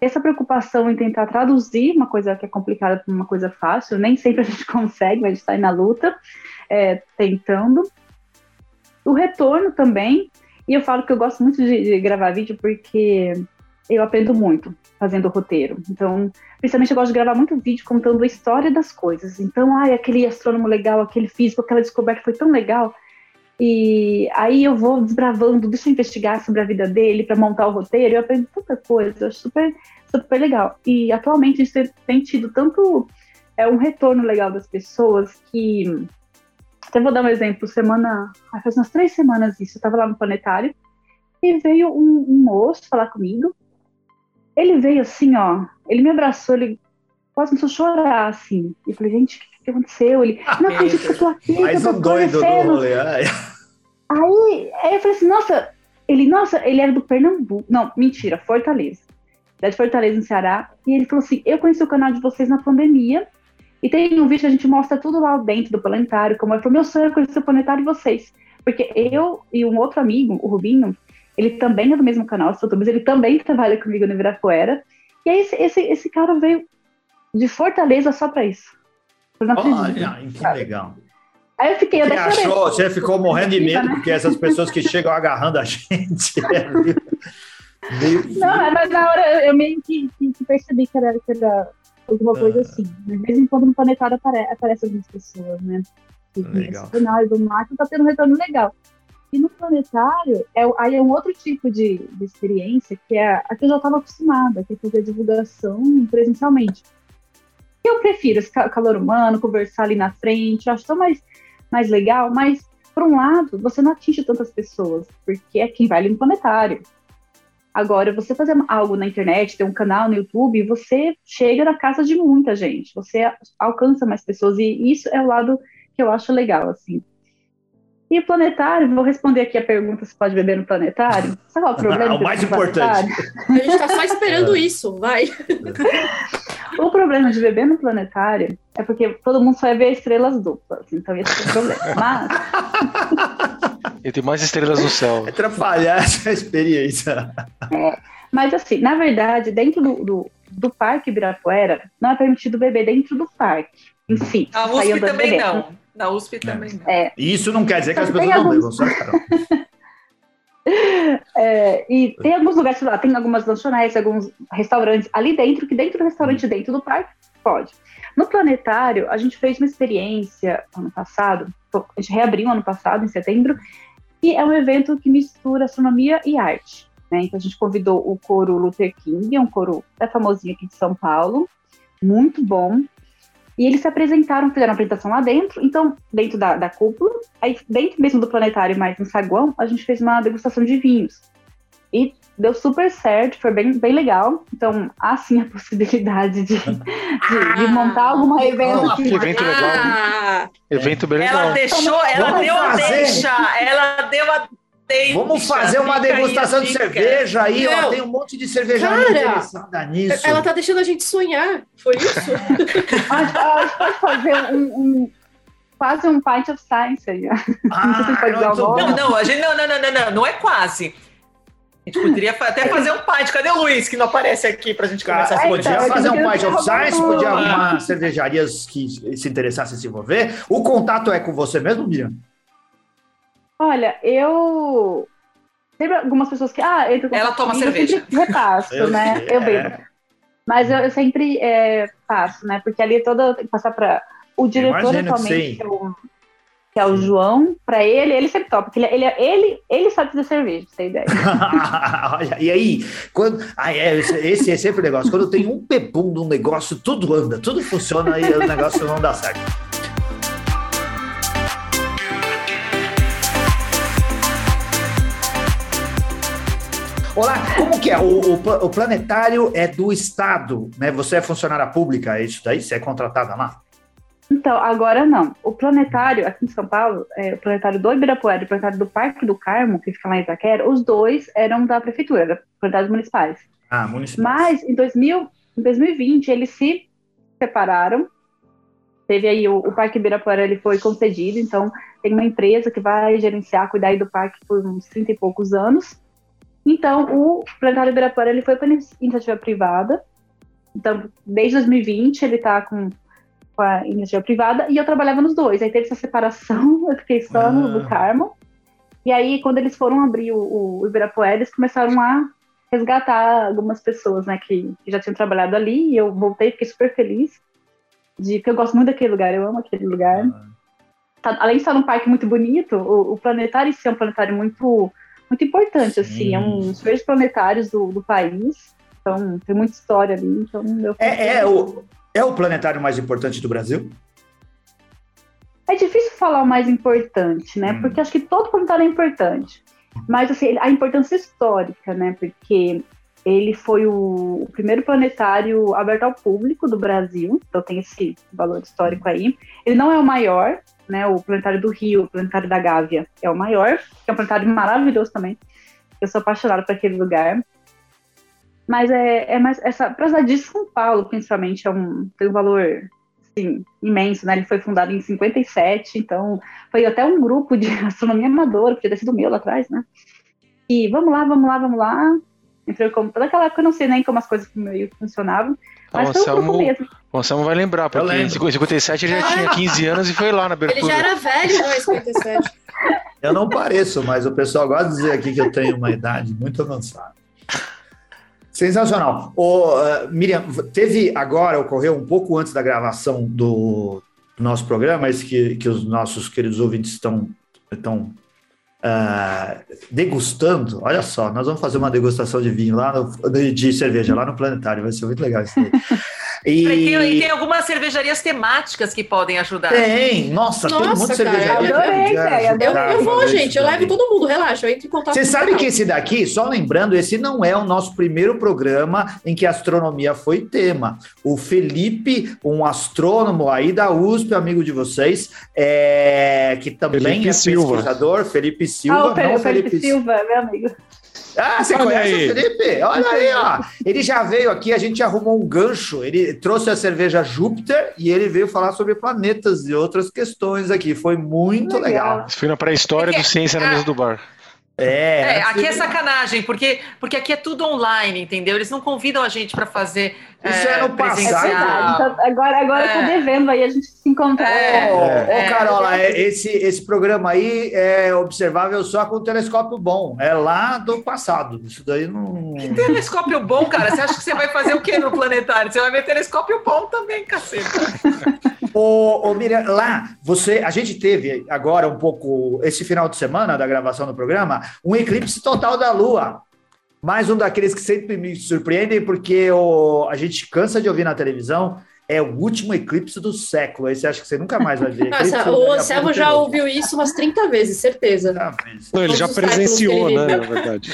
essa preocupação em tentar traduzir uma coisa que é complicada para uma coisa fácil, nem sempre a gente consegue, mas a gente está aí na luta, é, tentando. O retorno também, e eu falo que eu gosto muito de, de gravar vídeo porque eu aprendo muito fazendo roteiro. Então, principalmente eu gosto de gravar muito vídeo contando a história das coisas. Então, ai, aquele astrônomo legal, aquele físico, aquela descoberta foi tão legal. E aí eu vou desbravando, deixa eu investigar sobre a vida dele para montar o roteiro, eu aprendo tanta coisa, eu acho super, super legal. E atualmente gente tem tido tanto é um retorno legal das pessoas que até vou dar um exemplo, semana, faz umas três semanas isso, eu estava lá no planetário e veio um, um, moço falar comigo. Ele veio assim, ó, ele me abraçou, ele quase começou a chorar, assim. E eu falei, gente, o que, que aconteceu? Ele, não acredito que eu tô aqui. Mais um doido do rolê. Aí, aí eu falei assim, nossa, ele, nossa, ele era do Pernambuco. Não, mentira, Fortaleza. Da de Fortaleza, no Ceará. E ele falou assim: eu conheci o canal de vocês na pandemia. E tem um vídeo que a gente mostra tudo lá dentro do planetário, como é. Foi meu sonho conhecer o planetário e vocês. Porque eu e um outro amigo, o Rubinho, ele também é do mesmo canal, mas ele também trabalha comigo no Ibirapuera. E aí esse, esse, esse cara veio de Fortaleza só para isso. Olha, que legal. Aí eu fiquei, eu você achou, você ficou morrendo de medo, né? porque essas pessoas que chegam agarrando a gente. É meio... Não, mas na hora eu meio que, que percebi que era, que era alguma ah. coisa assim. De vez em quando no planetário apare aparece algumas pessoas, né? Legal. Finais do Marte tá tendo um retorno legal. E no planetário, é, aí é um outro tipo de, de experiência, que é a que eu já estava acostumada, que é fazer divulgação presencialmente. Eu prefiro esse calor humano, conversar ali na frente, eu acho tão mais, mais legal, mas, por um lado, você não atinge tantas pessoas, porque é quem vai ali no planetário. Agora, você fazer algo na internet, ter um canal no YouTube, você chega na casa de muita gente, você alcança mais pessoas, e isso é o lado que eu acho legal, assim. E o planetário, vou responder aqui a pergunta se pode beber no planetário. Sabe qual é o problema? o mais importante. A gente está só esperando isso, vai. O problema de beber no planetário é porque todo mundo só vai ver estrelas duplas, então esse é o problema. Mas e tem mais estrelas no céu. É atrapalhar essa experiência. É, mas assim, na verdade, dentro do, do, do Parque Ibirapuera, não é permitido beber dentro do parque em si. Na USP também não. Na USP também não. É. Isso não quer dizer que as pessoas não bebam, só É, e tem alguns lugares lá, tem algumas lanchonetes, alguns restaurantes ali dentro, que dentro do restaurante, hum. dentro do parque, pode. No planetário, a gente fez uma experiência ano passado, a gente reabriu ano passado, em setembro, e é um evento que mistura astronomia e arte. Né? Então a gente convidou o coro Luther King, é um coro até famosinho aqui de São Paulo, muito bom. E eles se apresentaram, fizeram apresentação lá dentro, então, dentro da, da cúpula, aí dentro mesmo do planetário, mais no saguão, a gente fez uma degustação de vinhos. E deu super certo, foi bem, bem legal. Então, há sim a possibilidade de, de, de montar algum evento. que... evento legal. Ah, evento bem legal. Ela deixou, ela Vamos deu fazer. a deixa, ela deu a Vamos fazer uma degustação de cerveja aí, ó. Tem um monte de cerveja interessada nisso. Ela tá deixando a gente sonhar. Foi isso? a gente pode fazer um, um quase um pint of science aí. Ah, não, não, não, a gente, não, não, não, não, não, não é quase. A gente poderia até fazer um pint. Cadê o Luiz que não aparece aqui pra gente começar a Podia então, fazer um pint of science, podia arrumar cervejarias que se interessassem em se envolver. O contato é com você mesmo, Miriam? Olha, eu. Tem algumas pessoas que. Ah, entra Ela toma cerveja. Eu sempre repasso, eu né? Eu bebo. Mas eu, eu sempre é, passo, né? Porque ali toda. Tem que passar para. O diretor atualmente, que é o, João, para ele, ele sempre topa, porque ele, ele, ele, ele sabe fazer cerveja, pra você ideia. Olha, e aí, quando. Ah, é, esse é sempre o negócio. Quando tem um pepum num negócio, tudo anda, tudo funciona e o negócio não dá certo. Olá, como que é? O, o, o, planetário é do Estado, né? Você é funcionária pública, é isso daí? Você é contratada lá? Então, agora não. O planetário, aqui em São Paulo, é, o planetário do Ibirapuera e o planetário do Parque do Carmo, que fica lá em Itaquera, os dois eram da prefeitura, da planetários municipais. Ah, municipais. Mas em, 2000, em 2020 eles se separaram. Teve aí o, o Parque Ibirapuera, ele foi concedido, então tem uma empresa que vai gerenciar, cuidar do parque por uns 30 e poucos anos. Então, o Planetário Ibirapuera ele foi para iniciativa privada. Então, desde 2020 ele está com, com, a iniciativa privada e eu trabalhava nos dois. Aí teve essa separação, eu fiquei só ah. no do Carmo. E aí, quando eles foram abrir o, o Ibirapuera, eles começaram a resgatar algumas pessoas, né, que, que já tinham trabalhado ali. E eu voltei, fiquei super feliz de porque eu gosto muito daquele lugar, eu amo aquele lugar. Ah. Tá, além de estar num parque muito bonito, o, o planetário em si é um planetário muito muito importante, Sim. assim, é um dos primeiros planetários do, do país, então tem muita história ali, então eu é, é, o, é o planetário mais importante do Brasil? É difícil falar o mais importante, né? Hum. Porque acho que todo planetário é importante. Mas assim, a importância histórica, né? Porque ele foi o, o, primeiro planetário aberto ao público do Brasil, então tem esse valor histórico aí. Ele não é o maior, né? O planetário do Rio, o planetário da Gávea é o maior, que é um planetário maravilhoso também. Eu sou apaixonada por aquele lugar. Mas é, é mais essa para de São Paulo, principalmente, é um, tem um valor assim, imenso, né? Ele foi fundado em 57, então foi até um grupo de astronomia amadora, que tinha sido meu lá atrás, né? E vamos lá, vamos lá, vamos lá. Entrei como naquela época eu não sei nem como as coisas meio funcionavam. Mas foi um grupo mesmo. O Anselmo vai lembrar, porque em 57 ele já tinha 15 anos e foi lá na abertura. Ele já era velho, não, em 57. Eu não pareço, mas o pessoal gosta de dizer aqui que eu tenho uma idade muito avançada. Sensacional. O, uh, Miriam, teve agora, ocorreu um pouco antes da gravação do, nosso programa, esse que, que os nossos queridos ouvintes estão, estão uh, degustando. Olha só, nós vamos fazer uma degustação de vinho lá, no, de cerveja lá no Planetário, vai ser muito legal isso aí. E... e tem algumas cervejarias temáticas que podem ajudar. Tem, nossa, nossa tem monte de cervejaria. Eu, eu, eu vou, gente, eu levo todo mundo, relaxa, eu entro em contato Você sabe que esse daqui, só lembrando, esse não é o nosso primeiro programa em que a astronomia foi tema. O Felipe, um astrônomo aí da USP, amigo de vocês, é, que também Felipe é Silva. pesquisador, Felipe Silva. Ah, o Felipe, não, Felipe, Felipe Silva, meu amigo. Ah, você Olha conhece aí. o Felipe? Olha aí, ó. Ele já veio aqui, a gente arrumou um gancho. Ele trouxe a cerveja Júpiter e ele veio falar sobre planetas e outras questões aqui. Foi muito legal. legal. Isso foi na pré-história do Ciência na Mesa do Bar. É, é aqui é sacanagem, porque, porque aqui é tudo online, entendeu? Eles não convidam a gente para fazer. Isso é, é no passado. É então, agora agora é. eu tô devendo aí a gente se encontrar. É, Ô, é, Carola, é, esse, esse programa aí é observável só com o telescópio bom. É lá do passado. Isso daí não. Que telescópio bom, cara? Você acha que você vai fazer o quê no planetário? Você vai ver telescópio bom também, cacete. Ô, ô Miriam, lá, você, a gente teve agora um pouco, esse final de semana da gravação do programa, um eclipse total da Lua. Mais um daqueles que sempre me surpreendem, porque o, a gente cansa de ouvir na televisão. É o último eclipse do século. Aí você acha que você nunca mais vai ver. Nossa, o Anselmo já ouviu isso umas 30 vezes, certeza. Não, ele já presenciou, né? Na verdade.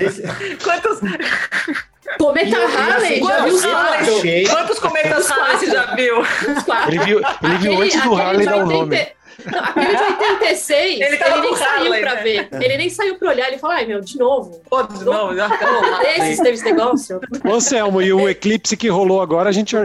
Quantos. Cometa Halley, já viu Quantos cometas Halley você já viu? Ele viu, ele viu antes do Halley dar o nome. Não, aquele de 86, ele, ele nem saiu pra né? ver. Ele nem saiu pra olhar. Ele falou, ai, meu, de novo. Pô, de novo. Esse teve esse negócio. Ô, Selmo, e o eclipse que rolou agora, a gente,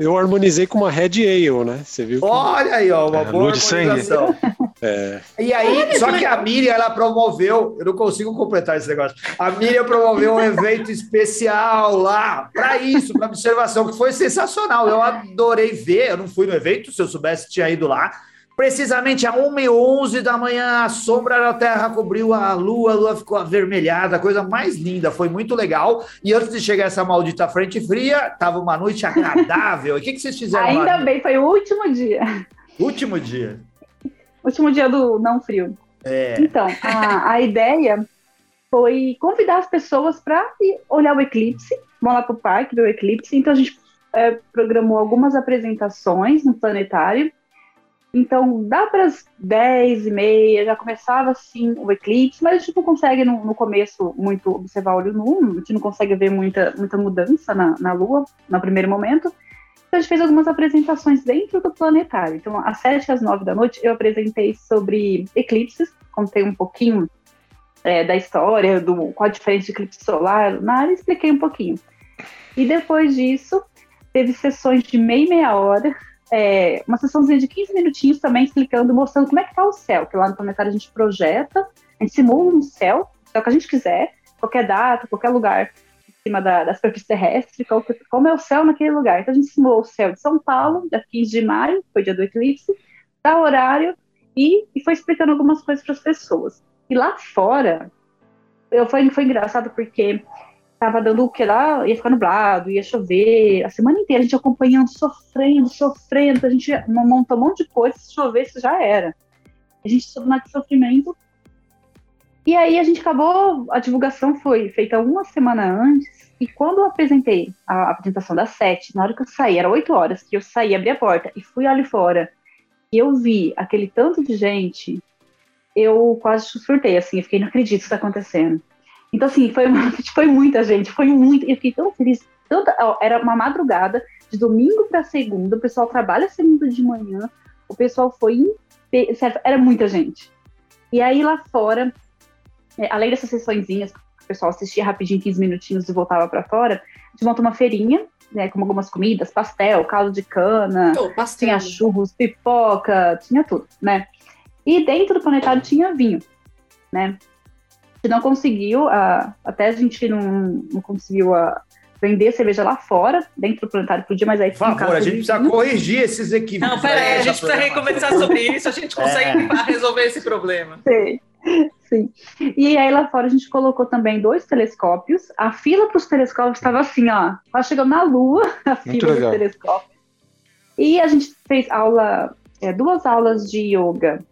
eu harmonizei com uma Red Ale, né? Você viu? Olha aí, ó, uma é, boa harmonização. É. E aí, só que a Miriam, ela promoveu, eu não consigo completar esse negócio. A Miriam promoveu um evento especial lá, para isso, para observação, que foi sensacional. Eu adorei ver, eu não fui no evento, se eu soubesse, tinha ido lá. Precisamente a 1h11 da manhã, a sombra da Terra cobriu a Lua, a Lua ficou avermelhada, a coisa mais linda, foi muito legal. E antes de chegar essa maldita frente fria, tava uma noite agradável. o que, que vocês fizeram Ainda lá? bem, foi o último dia. Último dia. Último dia do não frio. É. Então, a, a ideia foi convidar as pessoas para olhar o eclipse, vão lá para o parque ver o eclipse. Então, a gente é, programou algumas apresentações no planetário então, dá para as 10 e meia, já começava assim o eclipse, mas a gente não consegue no, no começo muito observar o olho nu, a gente não consegue ver muita, muita mudança na, na Lua no primeiro momento. A gente fez algumas apresentações dentro do planetário. Então, às 7 às 9 da noite, eu apresentei sobre eclipses, contei um pouquinho é, da história, do qual a diferença de eclipse solar, lunar, e expliquei um pouquinho. E depois disso, teve sessões de meia e meia hora é, uma sessãozinha de 15 minutinhos também explicando, mostrando como é que está o céu, que lá no planetário a gente projeta, a gente simula um céu, o céu que a gente quiser, qualquer data, qualquer lugar cima da, da superfície terrestre, como é o céu naquele lugar. Então a gente simulou o céu de São Paulo, dia 15 de maio, foi dia do eclipse, dá horário, e, e foi explicando algumas coisas para as pessoas. E lá fora, eu, foi, foi engraçado porque tava dando o que lá, ia ficar nublado, ia chover, a semana inteira a gente acompanhando, sofrendo, sofrendo, a gente montou um monte de coisa, se chovesse já era. A gente soube naquele sofrimento. E aí a gente acabou, a divulgação foi feita uma semana antes, e quando eu apresentei a apresentação das sete, na hora que eu saí, era oito horas, que eu saí, abri a porta e fui ali fora, e eu vi aquele tanto de gente, eu quase surtei, assim, eu fiquei, não acredito que está acontecendo. Então, assim, foi, foi muita gente, foi muito. Eu fiquei tão feliz. Tanta, era uma madrugada, de domingo para segunda, o pessoal trabalha segunda de manhã, o pessoal foi. Era muita gente. E aí lá fora, além dessas sessõezinhas, o pessoal assistia rapidinho, 15 minutinhos e voltava para fora, a gente montou uma feirinha, né, com algumas comidas, pastel, caldo de cana, oh, tinha churros, pipoca, tinha tudo, né? E dentro do planetário tinha vinho, né? gente não conseguiu, uh, até a gente não, não conseguiu uh, vender cerveja lá fora, dentro do planetário podia, mas aí... Por favor, a gente precisa corrigir esses equipes. Não, peraí, a gente precisa recomeçar sobre isso, a gente consegue é. resolver esse problema. Sim. Sim. E aí lá fora a gente colocou também dois telescópios. A fila para os telescópios estava assim, ó. Nós chegamos na Lua, a fila dos telescópios. E a gente fez aula, é, duas aulas de yoga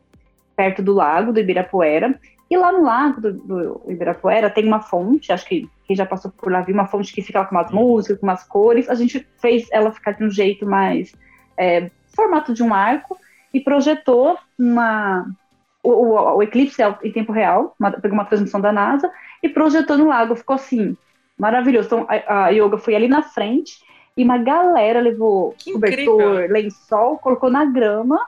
perto do lago do Ibirapuera. E lá no lago do, do Ibirapuera tem uma fonte, acho que quem já passou por lá viu uma fonte que fica com umas músicas, com umas cores. A gente fez ela ficar de um jeito mais é, formato de um arco e projetou uma o, o, o eclipse em tempo real, uma, pegou uma transmissão da NASA e projetou no lago. Ficou assim, maravilhoso. Então a, a yoga foi ali na frente e uma galera levou que cobertor, incrível. lençol, colocou na grama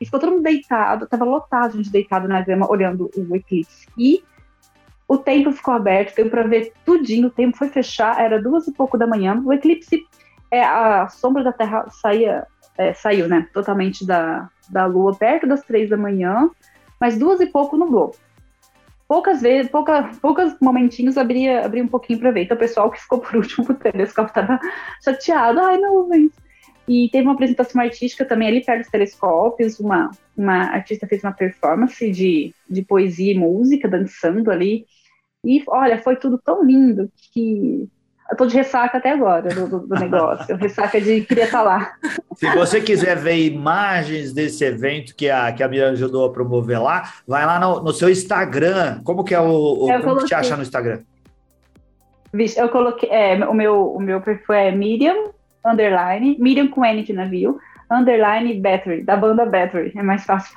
e ficou todo mundo deitado, tava lotado gente deitado na grama olhando o eclipse. E o tempo ficou aberto, deu para ver tudinho, o tempo foi fechar, era duas e pouco da manhã. O eclipse, é, a sombra da Terra saía, é, saiu, né, totalmente da, da Lua perto das três da manhã, mas duas e pouco nublou. poucas vezes, pouca, poucos momentinhos abria, abria um pouquinho para ver. Então o pessoal que ficou por último pro telescópio tava chateado. Ai, nuvens. E teve uma apresentação artística também ali perto dos telescópios. Uma, uma artista fez uma performance de, de poesia e música, dançando ali. E olha, foi tudo tão lindo que eu tô de ressaca até agora do, do negócio. ressaca de queria estar tá lá. Se você quiser ver imagens desse evento que a, que a Miriam ajudou a promover lá, vai lá no, no seu Instagram. Como que é o. o como coloquei. que te acha no Instagram? Vixe, eu coloquei. É, o, meu, o meu perfil é Miriam underline, Miriam com N de navio, underline Battery, da banda Battery. É mais fácil.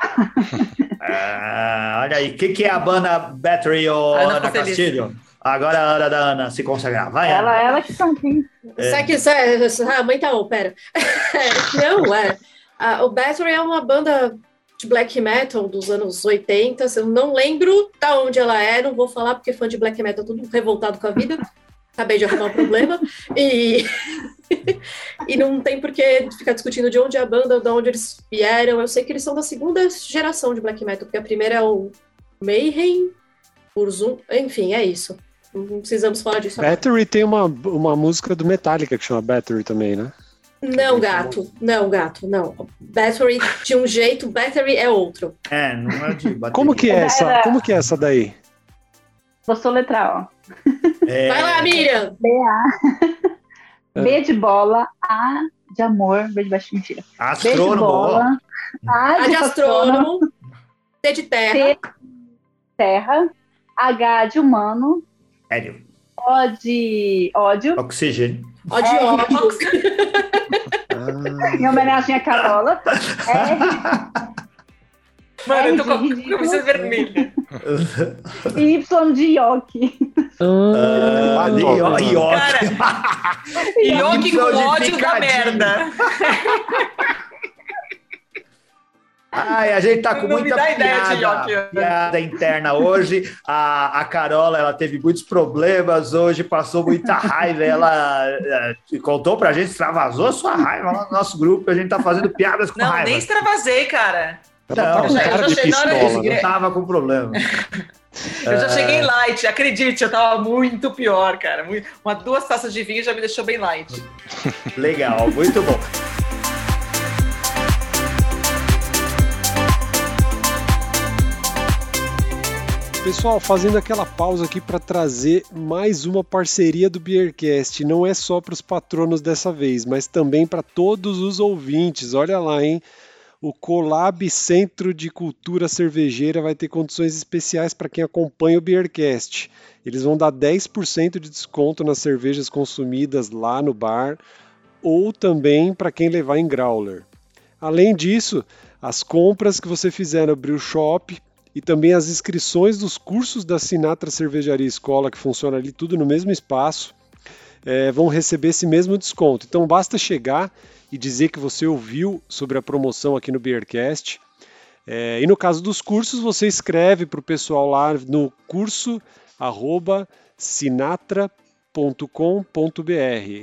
ah, olha aí, o que, que é a banda Battery, ô Ana, Ana Castilho? Agora é a hora da Ana se consagrar. Vai, ela, Ana. ela que está aqui. É. Sabe que ah, mãe tá, pera. Não, é. Ah, o Battery é uma banda de black metal dos anos 80. Eu não lembro da onde ela é, não vou falar porque fã de black metal tudo revoltado com a vida. Acabei de arrumar um problema. E, e não tem por que ficar discutindo de onde é a banda, de onde eles vieram. Eu sei que eles são da segunda geração de black metal, porque a primeira é o Mayhem, Urzum, enfim, é isso. Não precisamos falar disso. Battery agora. tem uma, uma música do Metallica que chama Battery também, né? Não, gato. Não, gato, não. Battery de um jeito, battery é outro. É, não é de bateria. Como que é essa? Como que é essa daí? Vou soletrar, ó. É... Vai lá, Miriam! B-A. B de bola, A de amor, B de baixo, mentira. Astrônomo. B de bola, A de, A de astrônomo, T de terra. T terra, H de humano. Hélio. O de ódio. Oxigênio. O de ódio. Em homenagem a Carola. R. Mano, eu tô com a camisa vermelha. Y de Yoki. Ah, ah Yoki. Yoki com ódio da merda. Ai, a gente tá com muita piada, piada interna hoje. A, a Carola, ela teve muitos problemas hoje, passou muita raiva. Ela uh, contou pra gente, extravasou sua raiva lá no nosso grupo. A gente tá fazendo piadas com não, raiva. Não, nem extravasei, cara. Não, tá com cara de pistola, né? tava com problema. Eu já cheguei light, acredite, eu tava muito pior, cara. Uma duas taças de vinho já me deixou bem light. Legal, muito bom. Pessoal, fazendo aquela pausa aqui para trazer mais uma parceria do Beercast. Não é só para os patronos dessa vez, mas também para todos os ouvintes. Olha lá, hein? O Colab Centro de Cultura Cervejeira vai ter condições especiais para quem acompanha o Beercast. Eles vão dar 10% de desconto nas cervejas consumidas lá no bar ou também para quem levar em growler. Além disso, as compras que você fizer no Brew Shop e também as inscrições dos cursos da Sinatra Cervejaria Escola, que funciona ali tudo no mesmo espaço, é, vão receber esse mesmo desconto. Então basta chegar e dizer que você ouviu sobre a promoção aqui no Beercast. É, e no caso dos cursos, você escreve para o pessoal lá no curso arroba sinatra.com.br.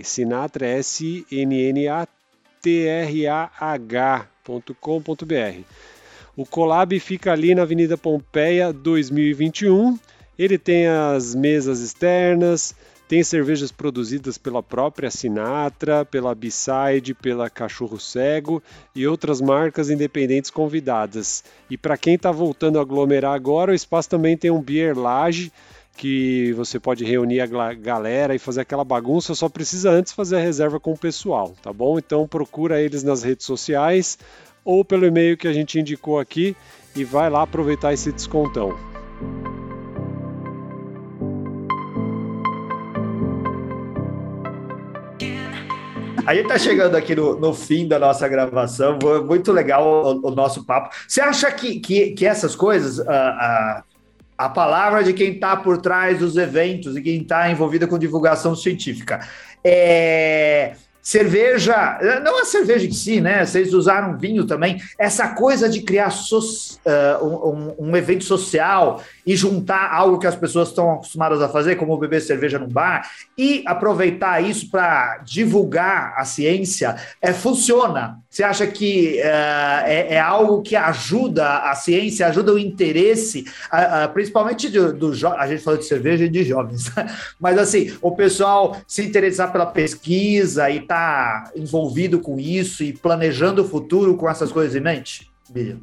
Sinatra S-I-N-N-A-T-R-A-H.com.br. O Colab fica ali na Avenida Pompeia 2021. Ele tem as mesas externas, tem cervejas produzidas pela própria Sinatra, pela B-Side, pela Cachorro Cego e outras marcas independentes convidadas. E para quem está voltando a aglomerar agora, o espaço também tem um beer laje que você pode reunir a galera e fazer aquela bagunça, só precisa antes fazer a reserva com o pessoal, tá bom? Então procura eles nas redes sociais ou pelo e-mail que a gente indicou aqui e vai lá aproveitar esse descontão. A gente está chegando aqui no, no, fim da nossa gravação, muito legal o, o nosso papo. Você acha que, que, que essas coisas, a, a, a palavra de quem está por trás dos eventos e quem está envolvido com divulgação científica, é, cerveja, não a cerveja em si, né? Vocês usaram vinho também. Essa coisa de criar so, uh, um, um, evento social e juntar algo que as pessoas estão acostumadas a fazer, como beber cerveja num bar, e aproveitar isso para divulgar a ciência, é, funciona. Você acha que uh, é, é, algo que ajuda a ciência, ajuda o interesse, uh, principalmente do, do a gente falou de cerveja e de jovens, mas assim, o pessoal se interessar pela pesquisa e tá está envolvido com isso e planejando o futuro com essas coisas em mente, Bia?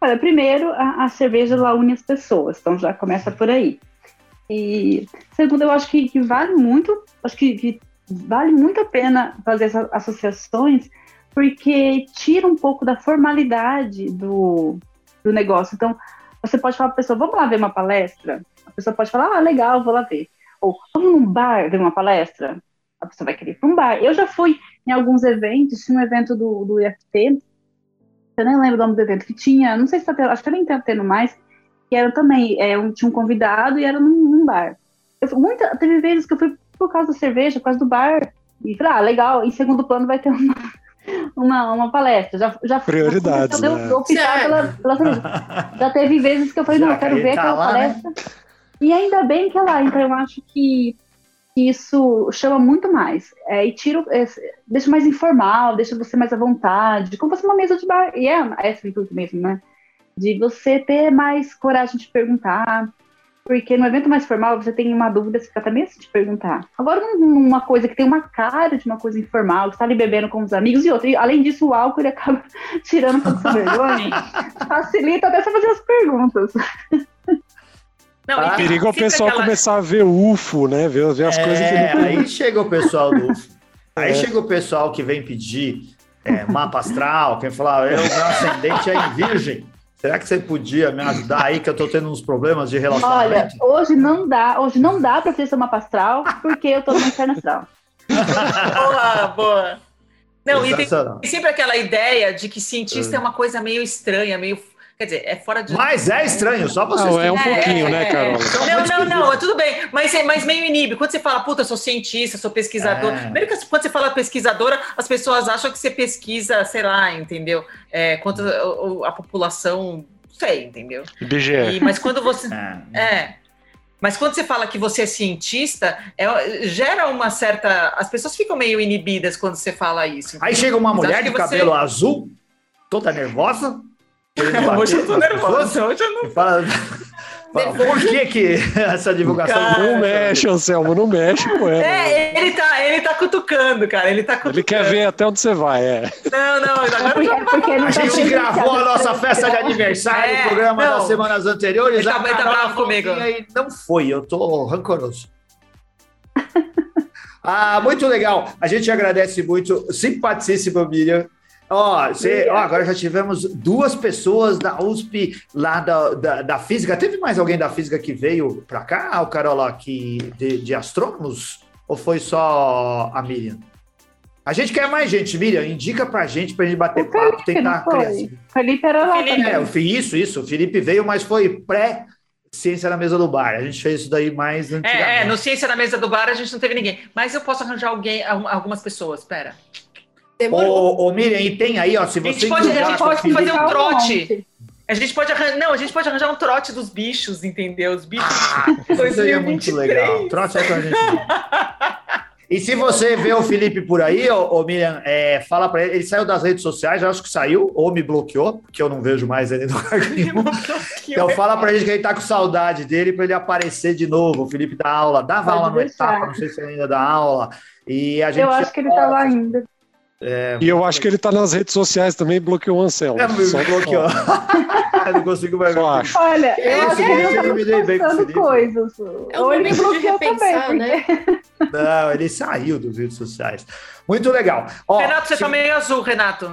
Olha, primeiro, a, a cerveja ela une as pessoas, então já começa por aí. E segundo, eu acho que, que vale muito, acho que, que, vale muito a pena fazer essas associações, porque tira um pouco da formalidade do, do negócio. Então, você pode falar para a pessoa, vamos lá ver uma palestra? A pessoa pode falar, ah, legal, vou lá ver. Ou, vamos num bar ver uma palestra? A pessoa vai querer ir para um bar. Eu já fui em alguns eventos, tinha um evento do, do IFT, eu nem lembro o nome do evento, que tinha, não sei se está tendo, acho que nem está tendo mais, que era também, é, um, tinha um convidado e era num, num bar. Eu, muita, teve vezes que eu fui por causa da cerveja, por causa do bar, e falei, ah, legal, em segundo plano vai ter uma, uma, uma palestra. Já, já Prioridades. Já, né? pela, pela já teve vezes que eu falei, já, não, eu quero ver tá aquela lá, né? palestra. Né? E ainda bem que é lá, então eu acho que isso chama muito mais. É, e tira, é, deixa mais informal, deixa você mais à vontade, como fosse uma mesa de bar. E é, é assim tudo mesmo, né? De você ter mais coragem de perguntar. Porque no evento mais formal, você tem uma dúvida, você fica até meio assim de perguntar. Agora, uma coisa que tem uma cara de uma coisa informal, você tá ali bebendo com os amigos e outra. E, além disso, o álcool ele acaba tirando um pouco de vergonha. facilita até você fazer as perguntas. Não, ah, perigo é o pessoal aquela... começar a ver UFO, né? Ver, ver as é, coisas que ele... Aí chega o pessoal do UFO. Aí é. chega o pessoal que vem pedir é, mapa astral, quem fala, eu, meu ascendente é em virgem. Será que você podia me ajudar aí que eu tô tendo uns problemas de relacionamento? Olha, hoje não dá, hoje não dá para fazer seu mapa astral, porque eu tô no inferno astral. boa, boa. Não, e tem, tem, sempre aquela ideia de que cientista é uma coisa meio estranha, meio Quer dizer, é fora de. Mas é estranho, só vocês. Não, é um pouquinho, né, é, né, Carol? Não, não, não, é tudo bem. Mas, é, mas meio inibe. Quando você fala, puta, sou cientista, sou pesquisador. É. Primeiro que quando você fala pesquisadora, as pessoas acham que você pesquisa, sei lá, entendeu? É, quanto a, a população. Sei, entendeu? IBGE. E, mas quando você. É. é. Mas quando você fala que você é cientista, é, gera uma certa. As pessoas ficam meio inibidas quando você fala isso. Aí chega uma mulher de você... cabelo azul, toda nervosa, Hoje eu tô nervoso. Hoje eu não. Fala, por que que essa divulgação cara, não mexe, Anselmo, não mexe com ela. É, ele tá, ele tá cutucando, cara, ele tá cutucando. Ele quer ver até onde você vai, é. Não, não, agora é porque, é porque A tá gente gravou a nossa festa de aniversário, é, programa não, das semanas anteriores. Ele tá, ele tá bravo comigo. E não foi, eu tô rancoroso. ah, muito legal. A gente agradece muito. Simpaticíssima, Miriam. Ó, você, ó, agora já tivemos duas pessoas da USP lá da, da, da física. Teve mais alguém da física que veio para cá, o Carola, que, de, de astrônomos? Ou foi só a Miriam? A gente quer mais gente, Miriam. Indica pra gente, pra gente bater o papo, tentar criativo. Felipe era lá Felipe, É, isso, isso. O Felipe veio, mas foi pré Ciência na Mesa do Bar. A gente fez isso daí mais antigamente. É, é, no Ciência na Mesa do Bar a gente não teve ninguém. Mas eu posso arranjar alguém, algumas pessoas, espera. Ô, ô, Miriam, e tem aí, ó, se você... A gente pode, a gente pode fazer um trote. A gente pode arranjar, não, a gente pode arranjar um trote dos bichos, entendeu? Os bichos. Ah, isso aí é muito legal. Trote é com a gente. E se você vê o Felipe por aí, ô, ô Miriam, é, fala para ele, ele saiu das redes sociais, acho que saiu, ou me bloqueou, porque eu não vejo mais ele no lugar nenhum. Então fala pra gente que a gente tá com saudade dele para ele aparecer de novo. O Felipe dá aula, dava Pode aula no etapa, não sei se ele ainda dá aula. E a gente eu acho que ele tá lá ainda. É, e eu acho que ele tá nas redes sociais também, bloqueou o Anselmo. É, me bloqueou. não consigo mais. Só acho. Olha, eu acho que ele tá postando coisas. É Ou ele bloqueou também, né? Não, ele saiu das redes sociais. Muito legal. Ó, Renato, você se... tá meio azul, Renato.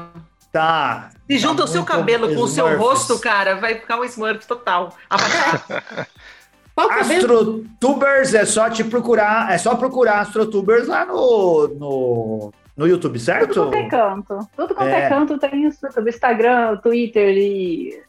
Tá. Se junta tá o seu cabelo com o seu rosto, cara, vai ficar um Smurf total. Astrotubers é só te procurar, é só procurar Astrotubers lá no, no no YouTube, certo? Tudo quanto é canto. Tudo quanto é, é canto tem isso. Instagram, Twitter e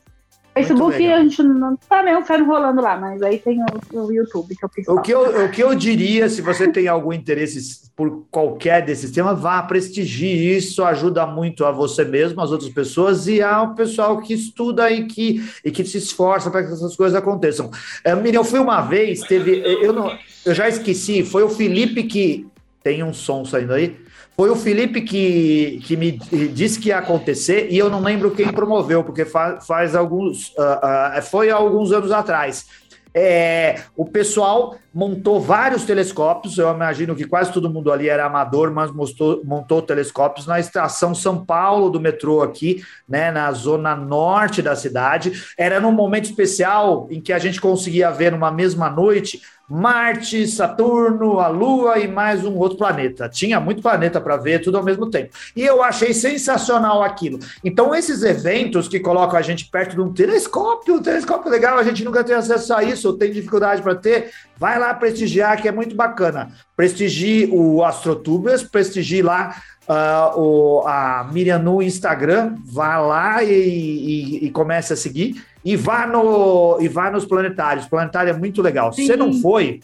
Facebook a gente não tá meio ferro rolando lá, mas aí tem o, o YouTube que eu fiz. O que eu, o que eu diria, se você tem algum interesse por qualquer desses temas, vá prestigie isso, ajuda muito a você mesmo, as outras pessoas e ao pessoal que estuda e que, e que se esforça para que essas coisas aconteçam. É, Miriam, eu fui uma vez, teve. Eu, não, eu já esqueci, foi o Felipe que. Tem um som saindo aí. Foi o Felipe que, que me disse que ia acontecer e eu não lembro quem promoveu, porque faz, alguns. Uh, uh, foi alguns anos atrás. É, o pessoal montou vários telescópios, eu imagino que quase todo mundo ali era amador, mas mostrou, montou telescópios na estação São Paulo do metrô aqui, né, na zona norte da cidade. Era num momento especial em que a gente conseguia ver numa mesma noite Marte, Saturno, a Lua e mais um outro planeta. Tinha muito planeta para ver, tudo ao mesmo tempo. E eu achei sensacional aquilo. Então, esses eventos que colocam a gente perto de um telescópio, um telescópio legal, a gente nunca tem acesso a isso, ou tem dificuldade para ter, vai lá prestigiar, que é muito bacana. Prestigie o Astrotubers, prestigie lá uh, o, a Miriam no Instagram, vá lá e, e, e comece a seguir e vá, no, e vá nos planetários. Planetário é muito legal. Se você não foi,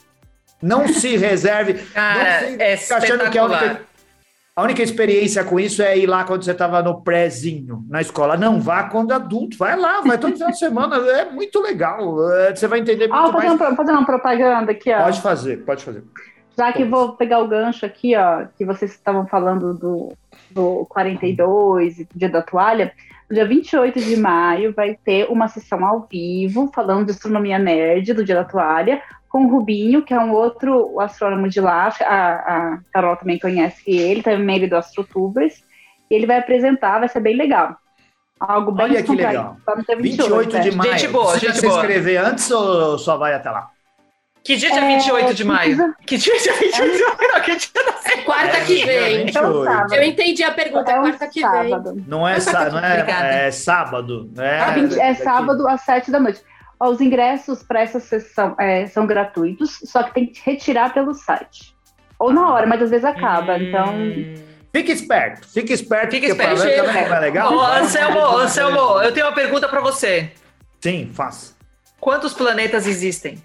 não se reserve. Cara, não é achando que a única, a única experiência com isso é ir lá quando você estava no prézinho na escola. Não, vá quando adulto. Vai lá, vai todo final de semana. É muito legal. É, você vai entender muito ah, fazer mais. Um, fazer uma propaganda aqui, ó. Pode fazer, pode fazer. Já que vou pegar o gancho aqui, ó, que vocês estavam falando do, do 42, dia da toalha, no dia 28 de maio vai ter uma sessão ao vivo falando de astronomia nerd do Dia da Toalha, com o Rubinho, que é um outro astrônomo de lá, a, a Carol também conhece ele, também ele do Astrotubers, e ele vai apresentar, vai ser bem legal. Algo bem Olha que legal. 28, 28 de maio. Gente boa, Você gente se inscrever antes ou só vai até lá? Que dia é 28 de maio? Que dia é 28 é... de maio? Não, que dia da é quarta é, que vem. Então, eu entendi a pergunta, é, é quarta que sábado. vem. Não é, não é, é sábado. É, 20, é sábado às 7 da noite. Os ingressos para essa sessão é, são gratuitos, só que tem que retirar pelo site. Ou na hora, mas às vezes acaba, hum. então... Fique esperto, fique esperto. Fique esperto. Também não é legal. Ô, Anselmo, Anselmo, eu tenho uma pergunta para você. Sim, faça. Quantos planetas existem?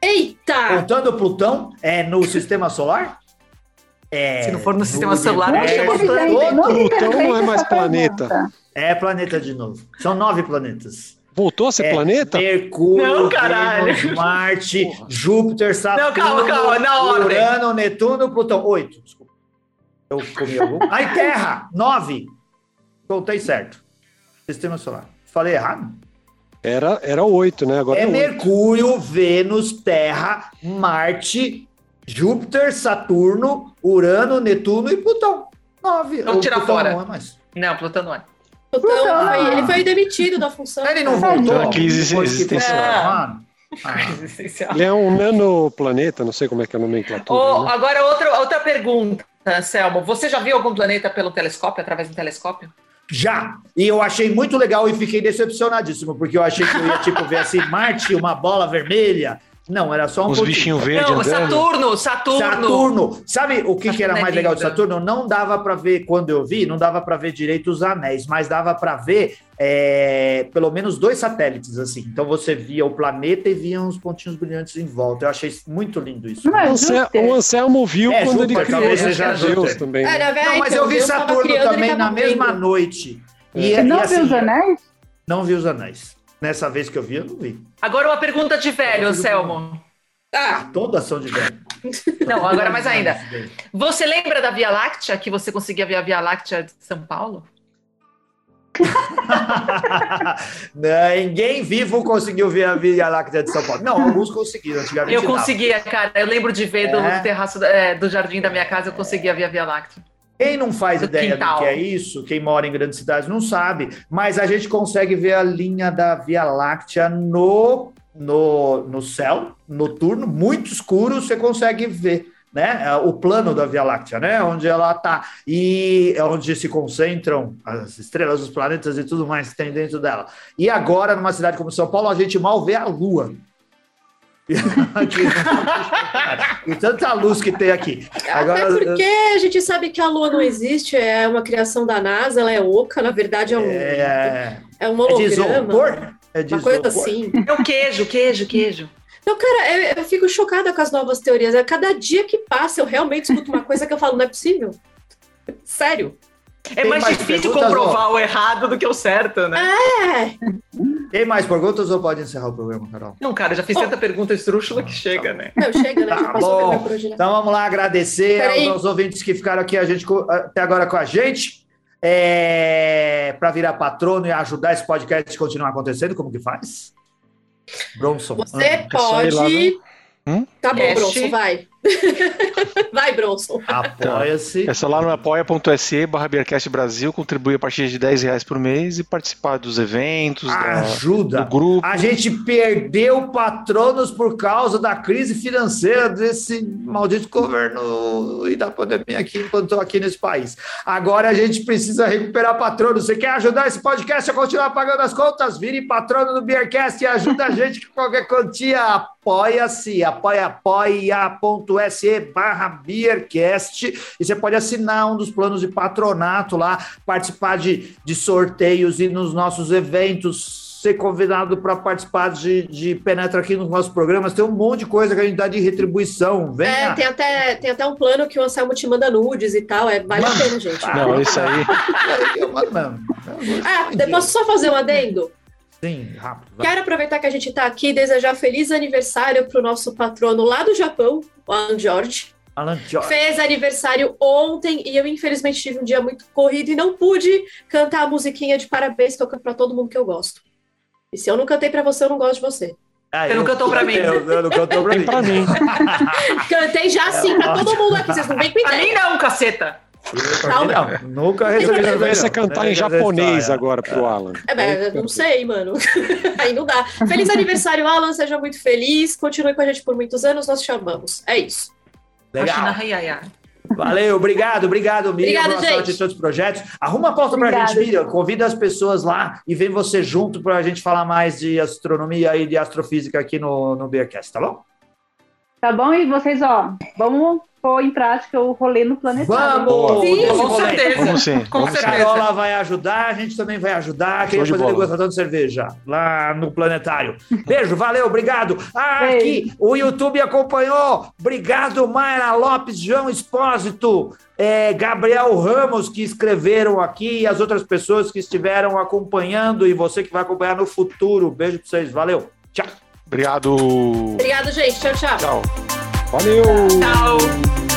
Eita! Contando Plutão, é no sistema solar? É, Se não for no, no sistema solar, não chama Plutão não é mais planeta. É planeta de novo. São nove planetas. Voltou a ser é planeta? Mercúrio, não, Vênus, Marte, Porra. Júpiter, Saturno, não, calma, calma, na Urano, Netuno, Plutão. Oito, desculpa. Eu comi algum. Aí Terra, nove. Contei certo. Sistema solar. Falei errado? Era, era oito, né? Agora é, é Mercúrio, Vênus, Terra, Marte, Júpiter, Saturno, Urano, Netuno e Plutão. Nove. Vamos tirar Plutão fora. Não, é mais. não, Plutão não é. Plutão, Plutão foi, ele foi demitido da função. Ele não voltou. Então, existencial. Ah. Ele é um nanoplaneta, não sei como é que é a nomenclatura. Oh, né? Agora, outra, outra pergunta, Selmo. Você já viu algum planeta pelo telescópio, através do telescópio? Já. E eu achei muito legal e fiquei decepcionadíssimo, porque eu achei que eu ia, tipo, ver assim, Marte, uma bola vermelha. Não, era só um Os bichinhos verdes Não, Saturno, Saturno. Saturno. Sabe o que, que era mais legal de Saturno? Não dava para ver, quando eu vi, não dava para ver direito os anéis, mas dava para ver é, pelo menos dois satélites, assim. Então você via o planeta e via uns pontinhos brilhantes em volta. Eu achei muito lindo isso. Não, é o Anselmo viu é, quando Júpiter, ele criou seja Deus também. Né? É, não, mas eu vi Saturno também na mesma noite. E, Você não e, assim, viu os anéis? Não vi os anéis. Nessa vez que eu vi, eu não vi. Agora uma pergunta de velho, Selmo. Ah, todas são de velho. Não, agora mais ainda. Você lembra da Via Láctea, que você conseguia ver a Via Láctea de São Paulo? Ninguém vivo conseguiu ver a Via Láctea de São Paulo. Não, alguns conseguiram. Antigamente eu conseguia, cara. Eu lembro de ver é. do terraço é, do jardim da minha casa, eu conseguia ver a Via Láctea. Quem não faz do ideia quintal. do que é isso, quem mora em grandes cidades não sabe, mas a gente consegue ver a linha da Via Láctea no, no, no céu noturno, muito escuro, você consegue ver. Né, o plano da Via Láctea, né, onde ela está e é onde se concentram as estrelas, os planetas e tudo mais que tem dentro dela. E agora, numa cidade como São Paulo, a gente mal vê a Lua. e tanta luz que tem aqui. Agora, Até porque a gente sabe que a Lua não existe, é uma criação da NASA, ela é oca, na verdade é um. É, É um É de holograma. isopor? É de uma coisa isopor? assim. É o queijo, queijo, queijo. Então, cara, eu, eu fico chocada com as novas teorias. A cada dia que passa, eu realmente escuto uma coisa que eu falo, não é possível. Sério. É mais mais difícil comprovar o errado do que o certo, né? É, Tem mais perguntas ou pode encerrar o programa, Carol? Não, cara, já fiz tanta pergunta esdrúxula que chega, né? não, chega, né? Tá bom. né? Então vamos lá agradecer Peraí. aos ouvintes que ficaram aqui a gente, até agora com a gente. É, para virar patrono e ajudar esse podcast a continuar acontecendo, como que faz? Bronson. Você é só ir lá pode. Hum? Tá bom, Cash. Bronson, vai. vai, Bronson. Apoia-se. É só lá no apoia.se barra Beercast Brasil, contribuir a partir de 10 reais por mês e participar dos eventos, da- Ajuda. do grupo. A gente perdeu patronos por causa da crise financeira desse maldito governo e da pandemia aqui enquanto estou aqui nesse país. Agora a gente precisa recuperar patronos. Você quer ajudar esse podcast a continuar pagando as contas? Vire patrono do Beercast e ajuda a gente com qualquer quantia. Apoia-se, apoia, apoia.se barra Beercast e você pode assinar um dos planos de patronato lá, participar de, de sorteios e nos nossos eventos ser convidado para participar de, de Penetra aqui nos nossos programas. Tem um monte de coisa que a gente dá de retribuição. Venha. É, tem até, tem até um plano que o Anselmo te manda nudes e tal. É, vale a pena, gente. Não, isso aí. Eu mando mesmo. Eu Ah, posso só fazer um adendo? Sim, rápido. vai. Quero aproveitar que a gente está aqui e desejar feliz aniversário para o nosso patrono lá do Japão, o Alan George. Alan George. Fez aniversário ontem e eu, infelizmente, tive um dia muito corrido e não pude cantar a musiquinha de parabéns que eu canto para todo mundo que eu gosto. E se eu não cantei para você, eu não gosto de você. Ah, Você não cantou pra mim. Eu, eu não cantou pra mim. pra mim. Cantei já sim para todo mundo aqui, vocês não vêm com Pra mim ideia. não, caceta. Não, não, nunca resolvi. Também, você cantar em É, japonês é, agora pro Alan. É, eu não sei, mano. Aí não dá. Feliz aniversário, Alan. Seja muito feliz. Continue com a gente por muitos anos. Nós te amamos. É isso. Legal. Valeu, obrigado, obrigado, Miriam. Gente. sorte em todos os projetos. Arruma a pauta pra Obrigada. gente, Miriam. Convida as pessoas lá e vem você junto pra gente falar mais de astronomia e de astrofísica aqui no, no Beercast, tá bom? Tá bom? E vocês, ó, vamos pôr em prática o rolê no planetário. Vamos! Sim, Com rolê. certeza. Vamos sim. Com Vamos sim. A certeza. Carola vai ajudar, a gente também vai ajudar. Queria de fazer bola. degustação de cerveja lá no planetário. Beijo, valeu, obrigado. Ah, Beijo. aqui, o YouTube acompanhou. Obrigado, Mayra Lopes, João Espósito, é, Gabriel Ramos, que escreveram aqui, e as outras pessoas que estiveram acompanhando, e você que vai acompanhar no futuro. Beijo pra vocês, valeu. Tchau. Obrigado. Obrigado, gente. Tchau, tchau. Tchau. Valeu! Tchau.